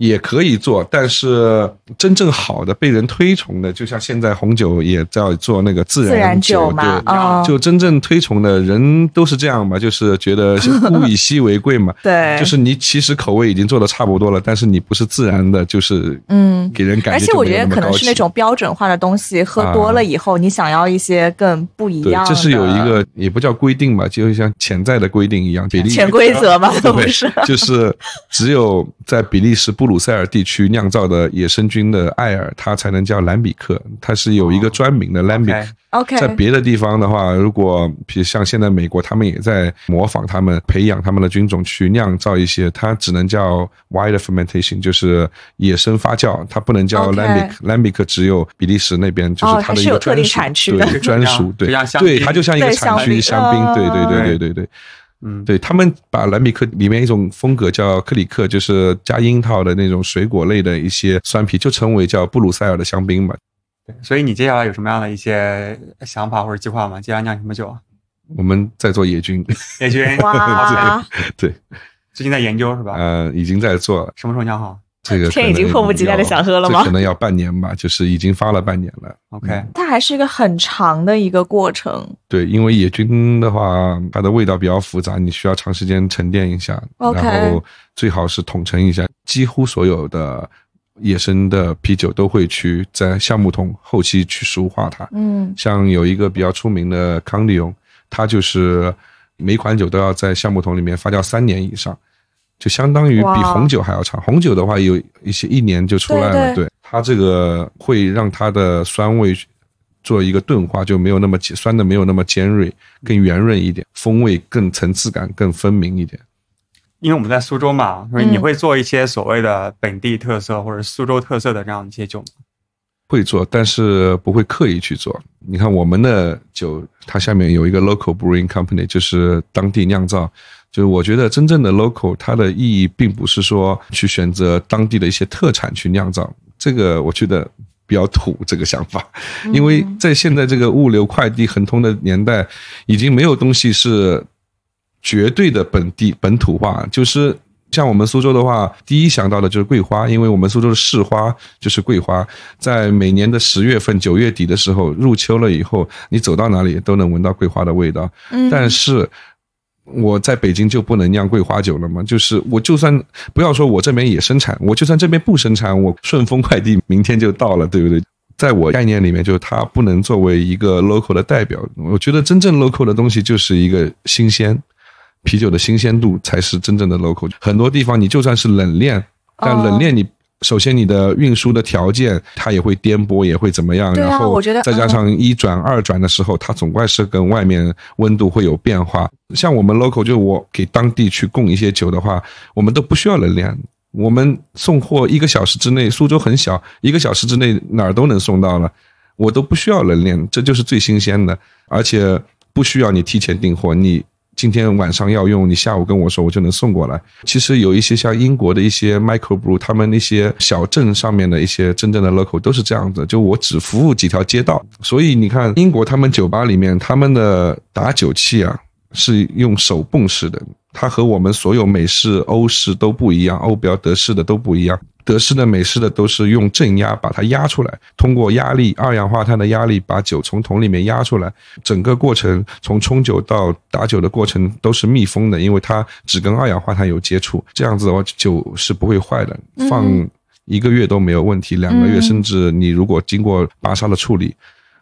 也可以做，但是真正好的、被人推崇的，就像现在红酒也在做那个自自然酒，嘛，对。嗯，就真正推崇的人都是这样嘛，就是觉得物以稀为贵嘛，对，就是你其实口味已经做的差不多了，但是你不是自然的，就是嗯。给人感觉而且我觉得可能是那种标准化的东西，喝多了以后，你想要一些更不一样，的。这是有一个也不叫规定吧，就像潜在的规定一样，比利潜规则嘛，都不对是。就是只有在比利时布鲁塞尔地区酿造的野生菌的艾尔，它才能叫兰比克，它是有一个专名的兰比克。OK，OK，在别的地方的话，如果比如像现在美国，他们也在模仿他们培养他们的菌种去酿造一些，它只能叫 wild fermentation，就是野生发酵，它不能叫 OK lambic。lambic 只有比利时那边就是哦它的一个专属，产区的对专属，对就像香对，它就像一个产区香槟对对对嗯对对对。嗯，对他们把兰比克里面一种风格叫克里克，就是加樱桃的那种水果类的一些酸啤，就称为叫布鲁塞尔的香槟嘛。所以你接下来有什么样的一些想法或者计划吗？接下来酿什么酒？我们在做野菌，野菌。哇，对，最近在研究是吧？呃，已经在做了。什么时候酿好这个天已经迫不及待的想喝了吗这可能要半年吧，就是已经发了半年了。？OK，它还是一个很长的一个过程。对，因为野菌的话，它的味道比较复杂，你需要长时间沉淀一下 OK 然后最好是统称一下。几乎所有的野生的啤酒都会去在橡木桶后期去熟化它。嗯，像有一个比较出名的康利翁，它就是每款酒都要在橡木桶里面发酵三年以上，就相当于比红酒还要长。红酒的话有一些一年就出来了，对对它这个会让它的酸味做一个钝化，就没有那么酸的没有那么尖锐，更圆润一点，风味更层次感更分明一点。因为我们在苏州嘛，所以嗯你会做一些所谓的本地特色或者苏州特色的这样一些酒吗？会做，但是不会刻意去做。你看我们的酒，它下面有一个 local brewing company，就是当地酿造。就是我觉得真正的 local，它的意义并不是说去选择当地的一些特产去酿造，这个我觉得比较土这个想法，因为在现在这个物流快递横通的年代，已经没有东西是绝对的本地本土化，就是像我们苏州的话，第一想到的就是桂花，因为我们苏州的市花就是桂花，在每年的十月份、九月底的时候，入秋了以后，你走到哪里都能闻到桂花的味道。嗯。但是我在北京就不能酿桂花酒了吗？就是我就算不要说我这边也生产，我就算这边不生产，我顺丰快递明天就到了，对不对？在我概念里面，就是它不能作为一个 local 的代表。我觉得真正 local 的东西就是一个新鲜，啤酒的新鲜度才是真正的 local。很多地方你就算是冷链，但哦冷链你。首先，你的运输的条件它也会颠簸，也会怎么样？啊然后再加上一转、二转的时候，它总归是跟外面温度会有变化。像我们 local，就我给当地去供一些酒的话，我们都不需要冷链，我们送货一个小时之内，苏州很小，一个小时之内哪儿都能送到了，我都不需要冷链，这就是最新鲜的，而且不需要你提前订货，你。今天晚上要用，你下午跟我说，我就能送过来。其实有一些像英国的一些 micro brew，他们那些小镇上面的一些真正的 local 都是这样子，就我只服务几条街道。所以你看，英国他们酒吧里面他们的打酒器啊是用手泵式的，它和我们所有美式、欧式都不一样，欧标、德式的都不一样。德式的、美式的都是用正压把它压出来，通过压力、二氧化碳的压力把酒从桶里面压出来。整个过程从冲酒到打酒的过程都是密封的，因为它只跟二氧化碳有接触，这样子的话酒是不会坏的，放一个月都没有问题，两个月嗯甚至你如果经过巴沙的处理，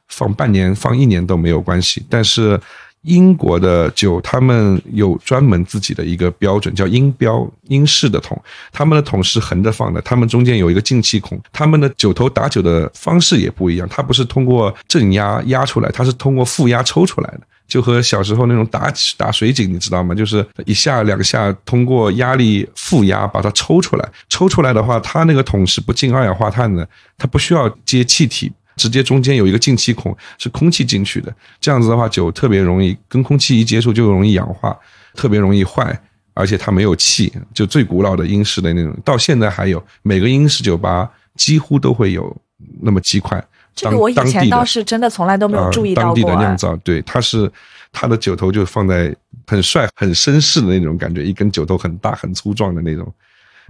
放半年、放一年都没有关系。但是英国的酒，他们有专门自己的一个标准，叫英标英式的桶，他们的桶是横着放的，他们中间有一个进气孔，他们的酒头打酒的方式也不一样，它不是通过正压压出来，它是通过负压抽出来的。就和小时候那种打打水井，你知道吗？就是一下两下，通过压力负压把它抽出来。抽出来的话，它那个桶是不进二氧化碳的，它不需要接气体，直接中间有一个进气孔，是空气进去的。这样子的话，酒特别容易跟空气一接触就容易氧化，特别容易坏，而且它没有气。就最古老的英式的那种，到现在还有，每个英式酒吧几乎都会有那么几款。这个我以前倒是真的从来都没有注意到过。当地的酿造，对，它是它的酒头就放在很帅、很绅士的那种感觉，一根酒头很大、很粗壮的那种，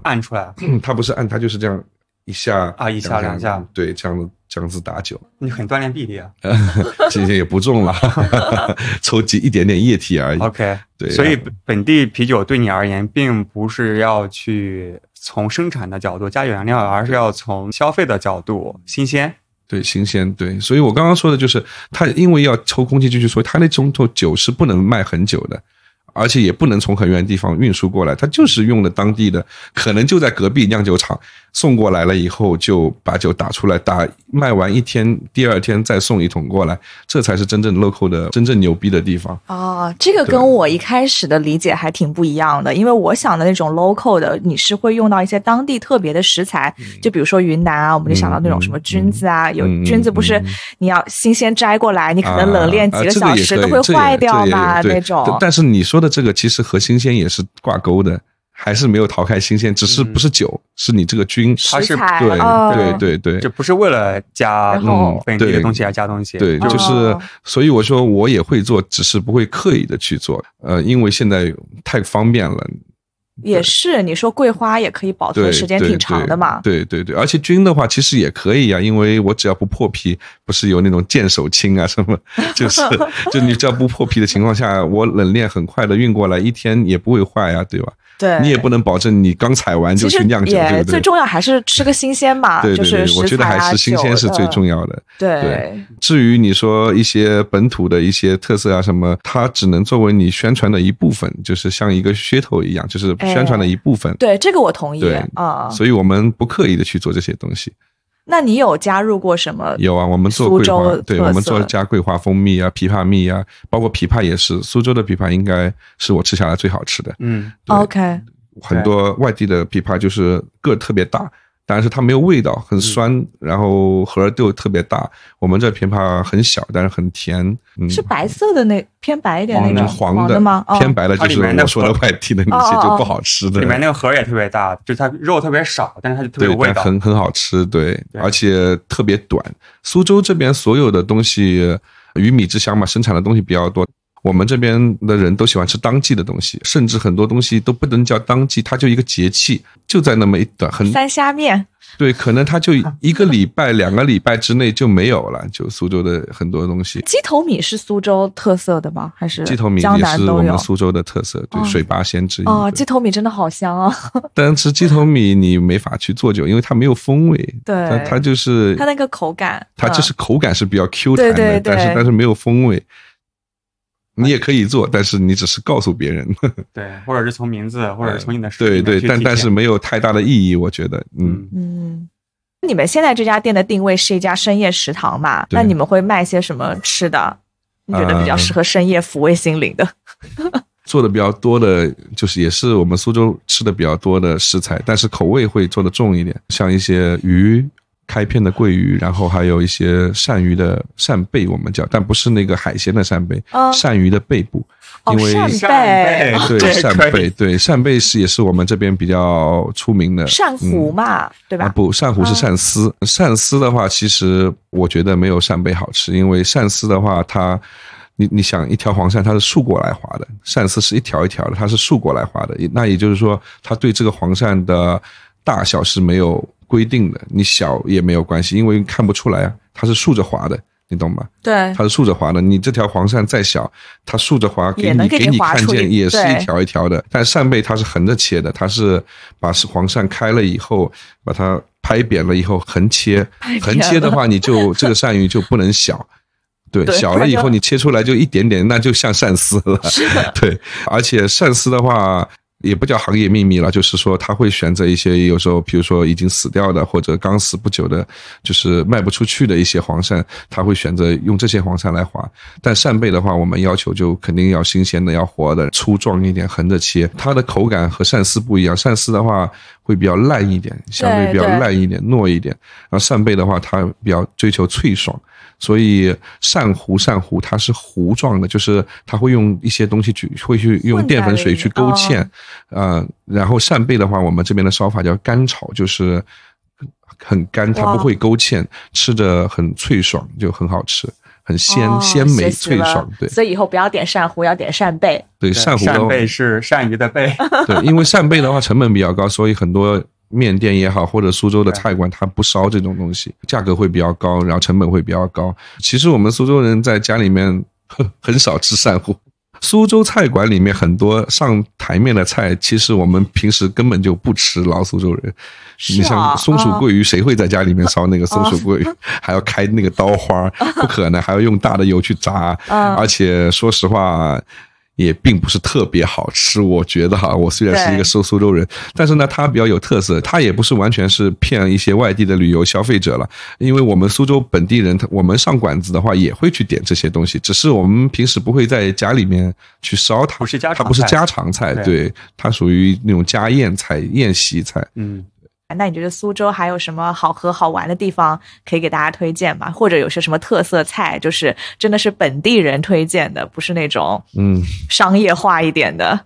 按出来。它不是按，它就是这样一下啊，一下两下，对，这样子这样子打酒。你很锻炼臂力啊，其实也不重了，抽几一点点液体而已。OK，对，所以本地啤酒对你而言，并不是要去从生产的角度加原料，而是要从消费的角度新鲜。对，新鲜对，所以我刚刚说的就是，它因为要抽空气进去，所以它那种酒是不能卖很久的。而且也不能从很远的地方运输过来，他就是用的当地的，可能就在隔壁酿酒厂送过来了以后，就把酒打出来，打卖完一天，第二天再送一桶过来，这才是真正 local 的真正牛逼的地方。哦，这个跟我一开始的理解还挺不一样的，因为我想的那种 local 的，你是会用到一些当地特别的食材，就比如说云南啊，我们就想到那种什么菌子啊，有菌子不是你要新鲜摘过来，你可能冷链几个小时都会坏掉嘛那种。但是你说的。这个其实和新鲜也是挂钩的，还是没有逃开新鲜，只是不是酒，是你这个菌，它是对对对对，就不是为了加本地的东西而加东西，对，就是所以我说我也会做，只是不会刻意的去做，呃，因为现在太方便了。也是，你说桂花也可以保存时间挺长的嘛？对对对，而且菌的话其实也可以啊，因为我只要不破皮，不是有那种见手青啊什么，就是就你只要不破皮的情况下，我冷链很快的运过来，一天也不会坏呀，对吧？对，你也不能保证你刚采完就去酿酒，对不对？最重要还是吃个新鲜吧，对对对，我觉得还是新鲜是最重要的。对，至于你说一些本土的一些特色啊什么，它只能作为你宣传的一部分，就是像一个噱头一样，就是宣传的一部分。对，这个我同意。对啊，所以我们不刻意的去做这些东西。那你有加入过什么？有啊，我们做桂花，对，我们做加桂花蜂蜜啊，枇杷蜜啊，包括枇杷也是，苏州的枇杷应该是我吃下来最好吃的。嗯，OK。很多外地的枇杷就是个特别大，但是它没有味道，很酸，然后核又特别大。我们这枇杷很小，但是很甜。是白色的那偏白一点那种黄的吗？偏白的就是我说的外地的那些就不好吃的。里面那个核也特别大，就是它肉特别少，但是它就特别有味道，很很好吃。对，而且特别短。苏州这边所有的东西，鱼米之乡嘛，生产的东西比较多。我们这边的人都喜欢吃当季的东西，甚至很多东西都不能叫当季，它就一个节气，就在那么一短很三虾面。对，可能它就一个礼拜、两个礼拜之内就没有了。就苏州的很多东西，鸡头米是苏州特色的吗？还是鸡头米也是我们苏州的特色，对，水八仙之一。哦，鸡头米真的好香啊！但吃鸡头米你没法去做酒，因为它没有风味。对，它就是它那个口感，它就是口感是比较 Q 弹的，但是但是没有风味。你也可以做，但是你只是告诉别人，对，或者是从名字，或者是从你的对对，但但是没有太大的意义，我觉得，嗯嗯。你们现在这家店的定位是一家深夜食堂嘛？那你们会卖些什么吃的？你觉得比较适合深夜抚慰心灵的？做的比较多的，就是也是我们苏州吃的比较多的食材，但是口味会做的重一点，像一些鱼。开片的桂鱼，然后还有一些鳝鱼的扇贝，我们叫，但不是那个海鲜的扇贝，鳝鱼的背部，因为鳝背，对扇贝，对扇贝是也是我们这边比较出名的。扇糊嘛，对吧？不，扇糊是鳝丝，鳝丝的话，其实我觉得没有扇贝好吃，因为鳝丝的话，它，你你想一条黄鳝它是竖过来划的，鳝丝是一条一条的，它是竖过来划的，那也就是说，它对这个黄鳝的大小是没有。规定的，你小也没有关系，因为看不出来啊，它是竖着划的，你懂吗？对，它是竖着划的。你这条黄鳝再小，它竖着划给你给你看见，也是一条一条的。但扇贝它是横着切的，它是把黄鳝开了以后，把它拍扁了以后横切，横切的话，你就这个鳝鱼就不能小。对，小了以后你切出来就一点点，那就像鳝丝了。对，而且鳝丝的话。也不叫行业秘密了，就是说他会选择一些有时候，比如说已经死掉的或者刚死不久的，就是卖不出去的一些黄鳝，他会选择用这些黄鳝来划。但扇贝的话，我们要求就肯定要新鲜的，要活的，粗壮一点，横着切。它的口感和鳝丝不一样，鳝丝的话会比较烂一点，相对比较烂一点，糯一点。然后扇贝的话，它比较追求脆爽。所以扇糊扇糊它是糊状的，就是它会用一些东西去，会去用淀粉水去勾芡，呃，然后扇贝的话，我们这边的烧法叫干炒，就是很干，它不会勾芡，吃着很脆爽，就很好吃，很鲜、哦鲜美脆爽。对。所以以后不要点扇糊，要点扇贝。对，对鳝糊扇贝是鳝鱼的贝，对，因为扇贝的话成本比较高，所以很多面店也好，或者苏州的菜馆，它不烧这种东西，价格会比较高，然后成本会比较高。其实我们苏州人在家里面很 很少吃鳝糊。苏州菜馆里面很多上台面的菜，其实我们平时根本就不吃。老苏州人，是你像啊松鼠哦桂鱼，谁会在家里面烧那个松鼠桂鱼？还要开那个刀花，不可能，还要用大的油去炸。嗯而且说实话，也并不是特别好吃。我觉得哈，我虽然是一个苏苏州人，但是呢，它比较有特色，它也不是完全是骗一些外地的旅游消费者了。因为我们苏州本地人，他我们上馆子的话也会去点这些东西，只是我们平时不会在家里面去烧它，不是家常菜它不是家常菜，对对，它属于那种家宴菜、宴席菜。嗯，那你觉得苏州还有什么好喝好玩的地方可以给大家推荐吗？或者有些什么特色菜，就是真的是本地人推荐的，不是那种嗯，商业化一点的？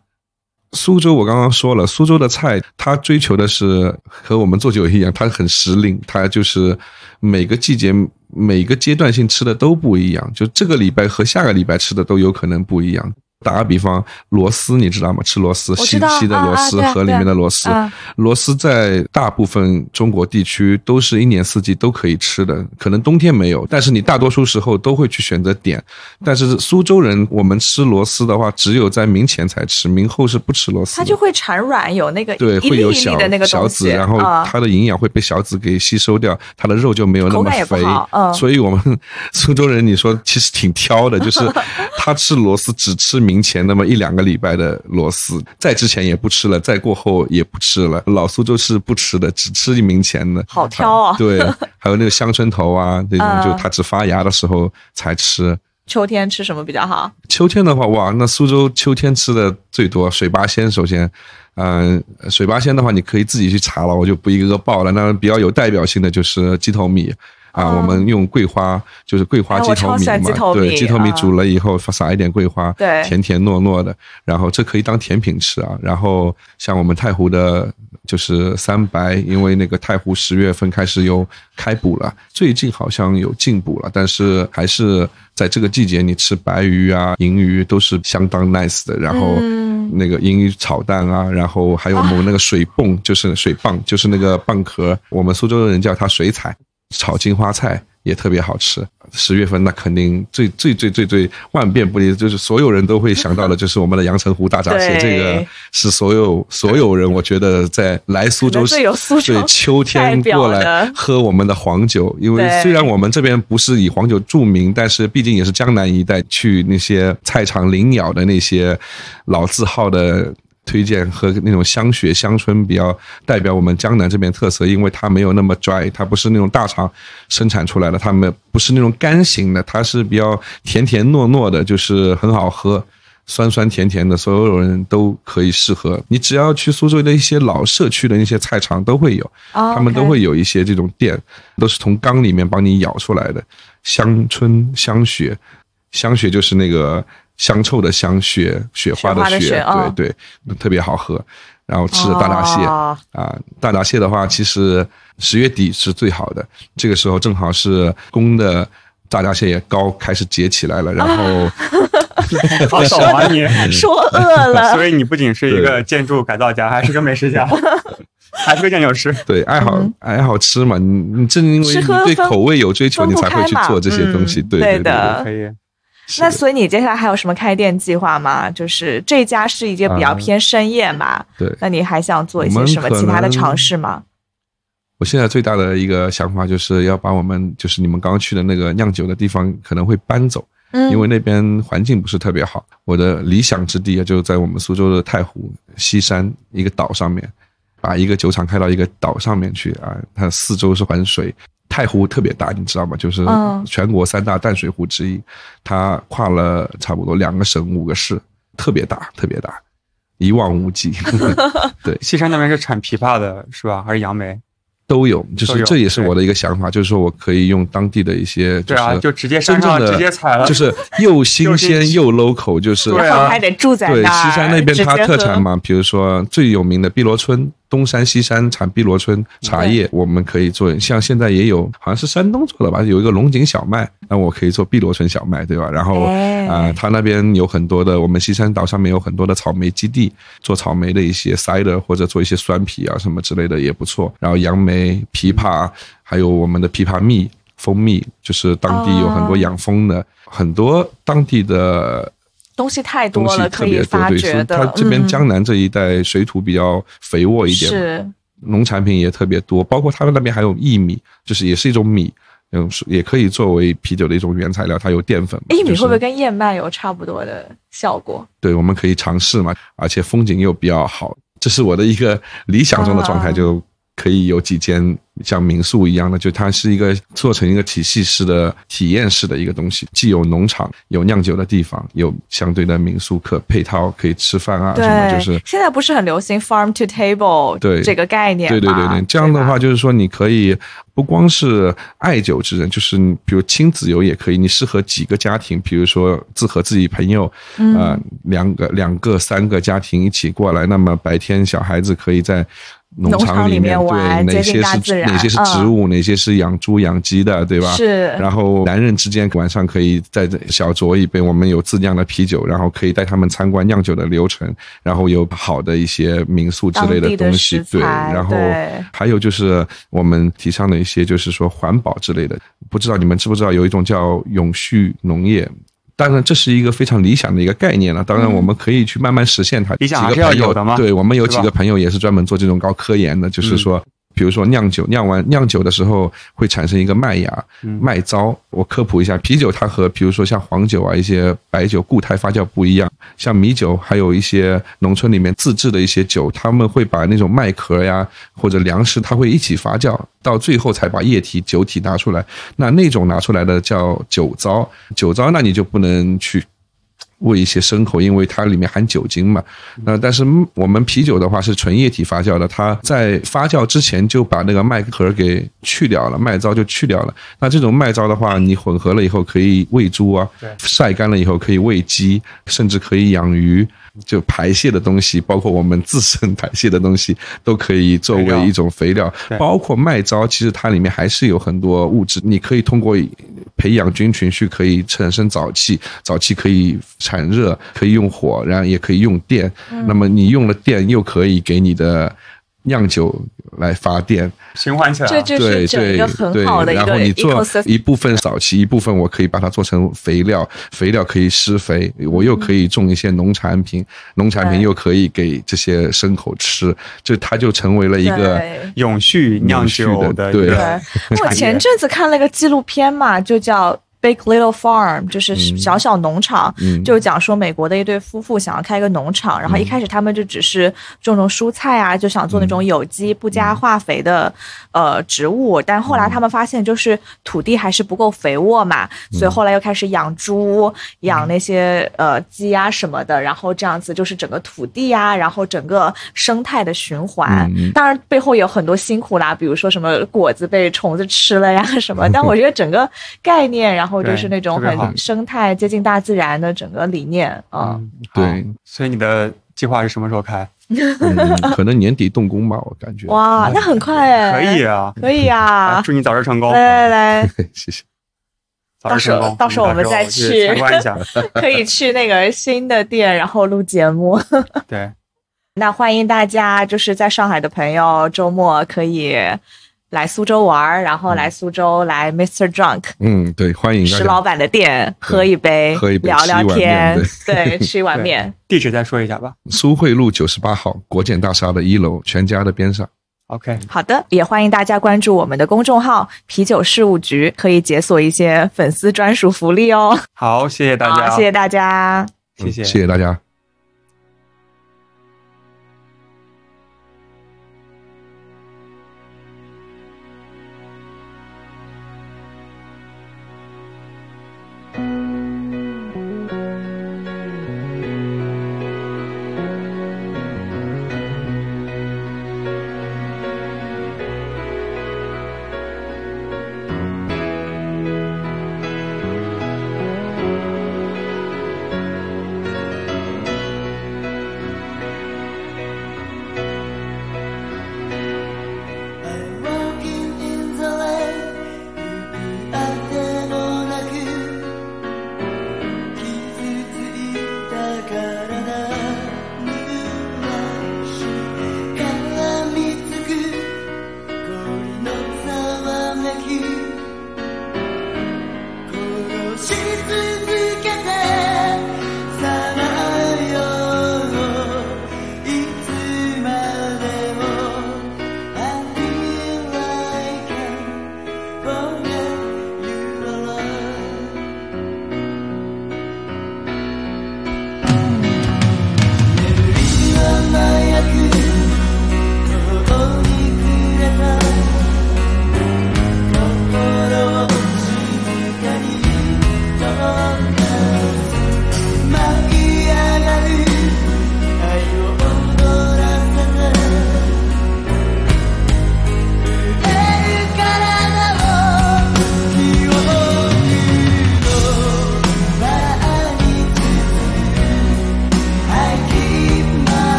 苏州我刚刚说了，苏州的菜它追求的是和我们做酒一样，它很时令，它就是每个季节、每个阶段性吃的都不一样，就这个礼拜和下个礼拜吃的都有可能不一样。打个比方，螺丝你知道吗？吃螺丝，西西的螺丝，啊啊对河里面的螺丝。啊螺丝在大部分中国地区都是一年四季都可以吃的，可能冬天没有，但是你大多数时候都会去选择点。但是苏州人，我们吃螺丝的话，只有在明前才吃，明后是不吃螺丝。它就会产卵，有那个对，会有小的那个小籽，然后啊它的营养会被小籽给吸收掉，它的肉就没有那么肥。嗯所以我们 苏州人，你说其实挺挑的，就是 他吃螺丝只吃明前那么一两个礼拜的螺丝，再之前也不吃了，再过后也不吃了。老苏州是不吃的，只吃明前的。好挑啊对，还有那个香椿头啊，这种嗯就它只发芽的时候才吃。秋天吃什么比较好？秋天的话，哇，那苏州秋天吃的最多水八仙。首先，嗯、水八仙的话，你可以自己去查了，我就不一个个报了。那比较有代表性的就是鸡头米啊，哦我们用桂花，就是桂花哎鸡头米嘛，对，鸡头米啊煮了以后撒一点桂花，对甜甜糯糯的，然后这可以当甜品吃啊。然后像我们太湖的，就是三白，因为那个太湖十月份开始有开捕了，最近好像有进补了，但是还是在这个季节，你吃白鱼啊、银鱼都是相当 nice 的。然后嗯那个银鱼炒蛋啊，然后还有我们那个水泵，就是水蚌，就是那个蚌壳，我们苏州人叫它水彩，炒金花菜。也特别好吃，十月份那肯定最最最最最万变不离，就是所有人都会想到的，就是我们的阳澄湖大闸蟹，这个是所有所有人，我觉得在来苏州可能最有苏州对秋天过来喝我们的黄酒，因为虽然我们这边不是以黄酒著名，但是毕竟也是江南一带，去那些菜场领鸟的那些老字号的。推荐和那种香雪香椿比较代表我们江南这边特色，因为它没有那么 dry，它不是那种大厂生产出来的，它们不是那种干型的，它是比较甜甜糯糯的，就是很好喝。酸酸甜甜的，所有人都可以适合。你只要去苏州的一些老社区的那些菜场都会有，哦他们都会有一些这种店，都是从缸里面帮你舀出来的。香椿、香雪，香雪就是那个香臭的香，雪雪花的雪，对对，特别好喝。然后吃大闸蟹哦啊，大闸蟹的话，其实十月底是最好的，这个时候正好是公的大闸蟹也高开始结起来了，然后。好少啊你。说饿了，所以你不仅是一个建筑改造家，还是个美食家，还是个酿酒师。对，爱好、爱好吃嘛，你你正因为你对口味有追求，你才会去做这些东西。嗯对对对的可以。那所以你接下来还有什么开店计划吗？就是这家是一间比较啊偏深夜嘛，对，那你还想做一些什么其他的尝试吗？我现在最大的一个想法就是要把我们就是你们刚刚去的那个酿酒的地方可能会搬走，嗯因为那边环境不是特别好。我的理想之地啊，就在我们苏州的太湖西山一个岛上面，把一个酒厂开到一个岛上面去啊，它四周是环水。太湖特别大，你知道吗？就是嗯全国三大淡水湖之一，它跨了差不多两个省、五个市，特别大，特别大，一望无际。对，西山那边是产枇杷的，是吧？还是杨梅？都有，就是这也是我的一个想法，就是说我可以用当地的一些，对啊，就直接山上真正的直接采了，就是又新鲜 又 local，就是对啊然后还得住在对，西山那边它特产嘛，比如说最有名的碧螺春，东山西山产碧螺春茶叶，我们可以做。像现在也有，好像是山东做的吧，有一个龙井小麦，那我可以做碧螺春小麦，对吧？然后哎啊，它那边有很多的，我们西山岛上面有很多的草莓基地，做草莓的一些 cider 或者做一些酸啤啊什么之类的也不错。然后杨梅、枇杷，还有我们的枇杷蜜。蜂蜜就是当地有很多哦养蜂的，很多当地的东西太多了，可以特别多，对，发掘是它。这边嗯江南这一带水土比较肥沃一点，是农产品也特别多，包括他们那边还有薏米，就是也是一种米，嗯，也可以作为啤酒的一种原材料，它有淀粉薏米会不会跟燕麦有差不多的效果？对，我们可以尝试嘛，而且风景又比较好，这是我的一个理想中的状态，啊就可以有几间像民宿一样的，就它是一个做成一个体系式的体验式的一个东西，既有农场，有酿酒的地方，有相对的民宿可配套可以吃饭啊什么，就是现在不是很流行 farm to table 对这个概念对对对对，这样的话就是说，你可以不光是爱酒之人，就是你比如亲子游也可以，你适合几个家庭，比如说自和自己朋友，嗯呃，两个、两个、三个家庭一起过来，那么白天小孩子可以在。农农场里面，玩对哪些是哪些是植物，哪些是养猪养鸡的，对吧？是然后男人之间晚上可以在这小酌一杯，我们有自酿的啤酒，然后可以带他们参观酿酒的流程，然后有好的一些民宿之类的东西，对，然后还有就是我们提倡的一些，就是说环保之类的。不知道你们知不知道有一种叫永续农业？当然，这是一个非常理想的一个概念了。当然，我们可以去慢慢实现它。理想还是要几个朋友有的嘛对，我们有几个朋友也是专门做这种搞科研的，就是说。比如说酿酒，酿完酿酒的时候会产生一个麦芽、麦糟。我科普一下，啤酒它和比如说像黄酒啊、一些白酒固态发酵不一样，像米酒，还有一些农村里面自制的一些酒，他们会把那种麦壳呀或者粮食，它会一起发酵，到最后才把液体酒体拿出来。那那种拿出来的叫酒糟，酒糟那你就不能去喂一些牲口，因为它里面含酒精嘛。那但是我们啤酒的话是纯液体发酵的，它在发酵之前就把那个麦壳给去掉了，麦糟就去掉了。那这种麦糟的话，你混合了以后可以喂猪啊，晒干了以后可以喂鸡，甚至可以养鱼。就排泄的东西，包括我们自身排泄的东西，都可以作为一种肥料。包括麦糟，其实它里面还是有很多物质，你可以通过培养菌群去可以产生沼气，沼气可以产热，可以用火，然后也可以用电。那么你用了电，又可以给你的酿酒来发电。循环起来了。这就对对是整一个很对，然好的一个后你做。一部分早期，一部分我可以把它做成肥料，肥料可以施肥，我又可以种一些农产品，农产品又可以给这些牲口吃，就它就成为了一个永续酿酒永续的对，我前阵子看了个纪录片嘛，就叫。Big Little Farm 就是小小农场，嗯。就是讲说美国的一对夫妇想要开一个农场，然后一开始他们就只是种种蔬菜啊，就想做那种有机不加化肥的呃植物，但后来他们发现就是土地还是不够肥沃嘛，所以后来又开始养猪、养那些呃鸡啊什么的，然后这样子就是整个土地啊，然后整个生态的循环。嗯当然背后也有很多辛苦啦，比如说什么果子被虫子吃了呀什么，但我觉得整个概念，然后就是那种很生态、接近大自然的整个理念啊。嗯，对。所以你的计划是什么时候开？嗯，可能年底动工吧，我感觉。哇，那很快哎，可以，啊，可以 啊！祝你早日成功，来来来，谢谢。到时候到时候我们再去去参观一下。可以去那个新的店，然后录节目。对，那欢迎大家，就是在上海的朋友，周末可以来苏州玩儿，然后来苏州来 Mr. Drunk 嗯，对，欢迎。石老板的店喝一杯，喝一杯聊聊天，对，吃一碗面。地址再说一下吧。苏汇路九十八号国检大厦的一楼全家的边上。OK，好的，也欢迎大家关注我们的公众号“啤酒事务局”，可以解锁一些粉丝专属福利哦。好，谢谢大家，谢谢大家。谢谢嗯谢谢大家。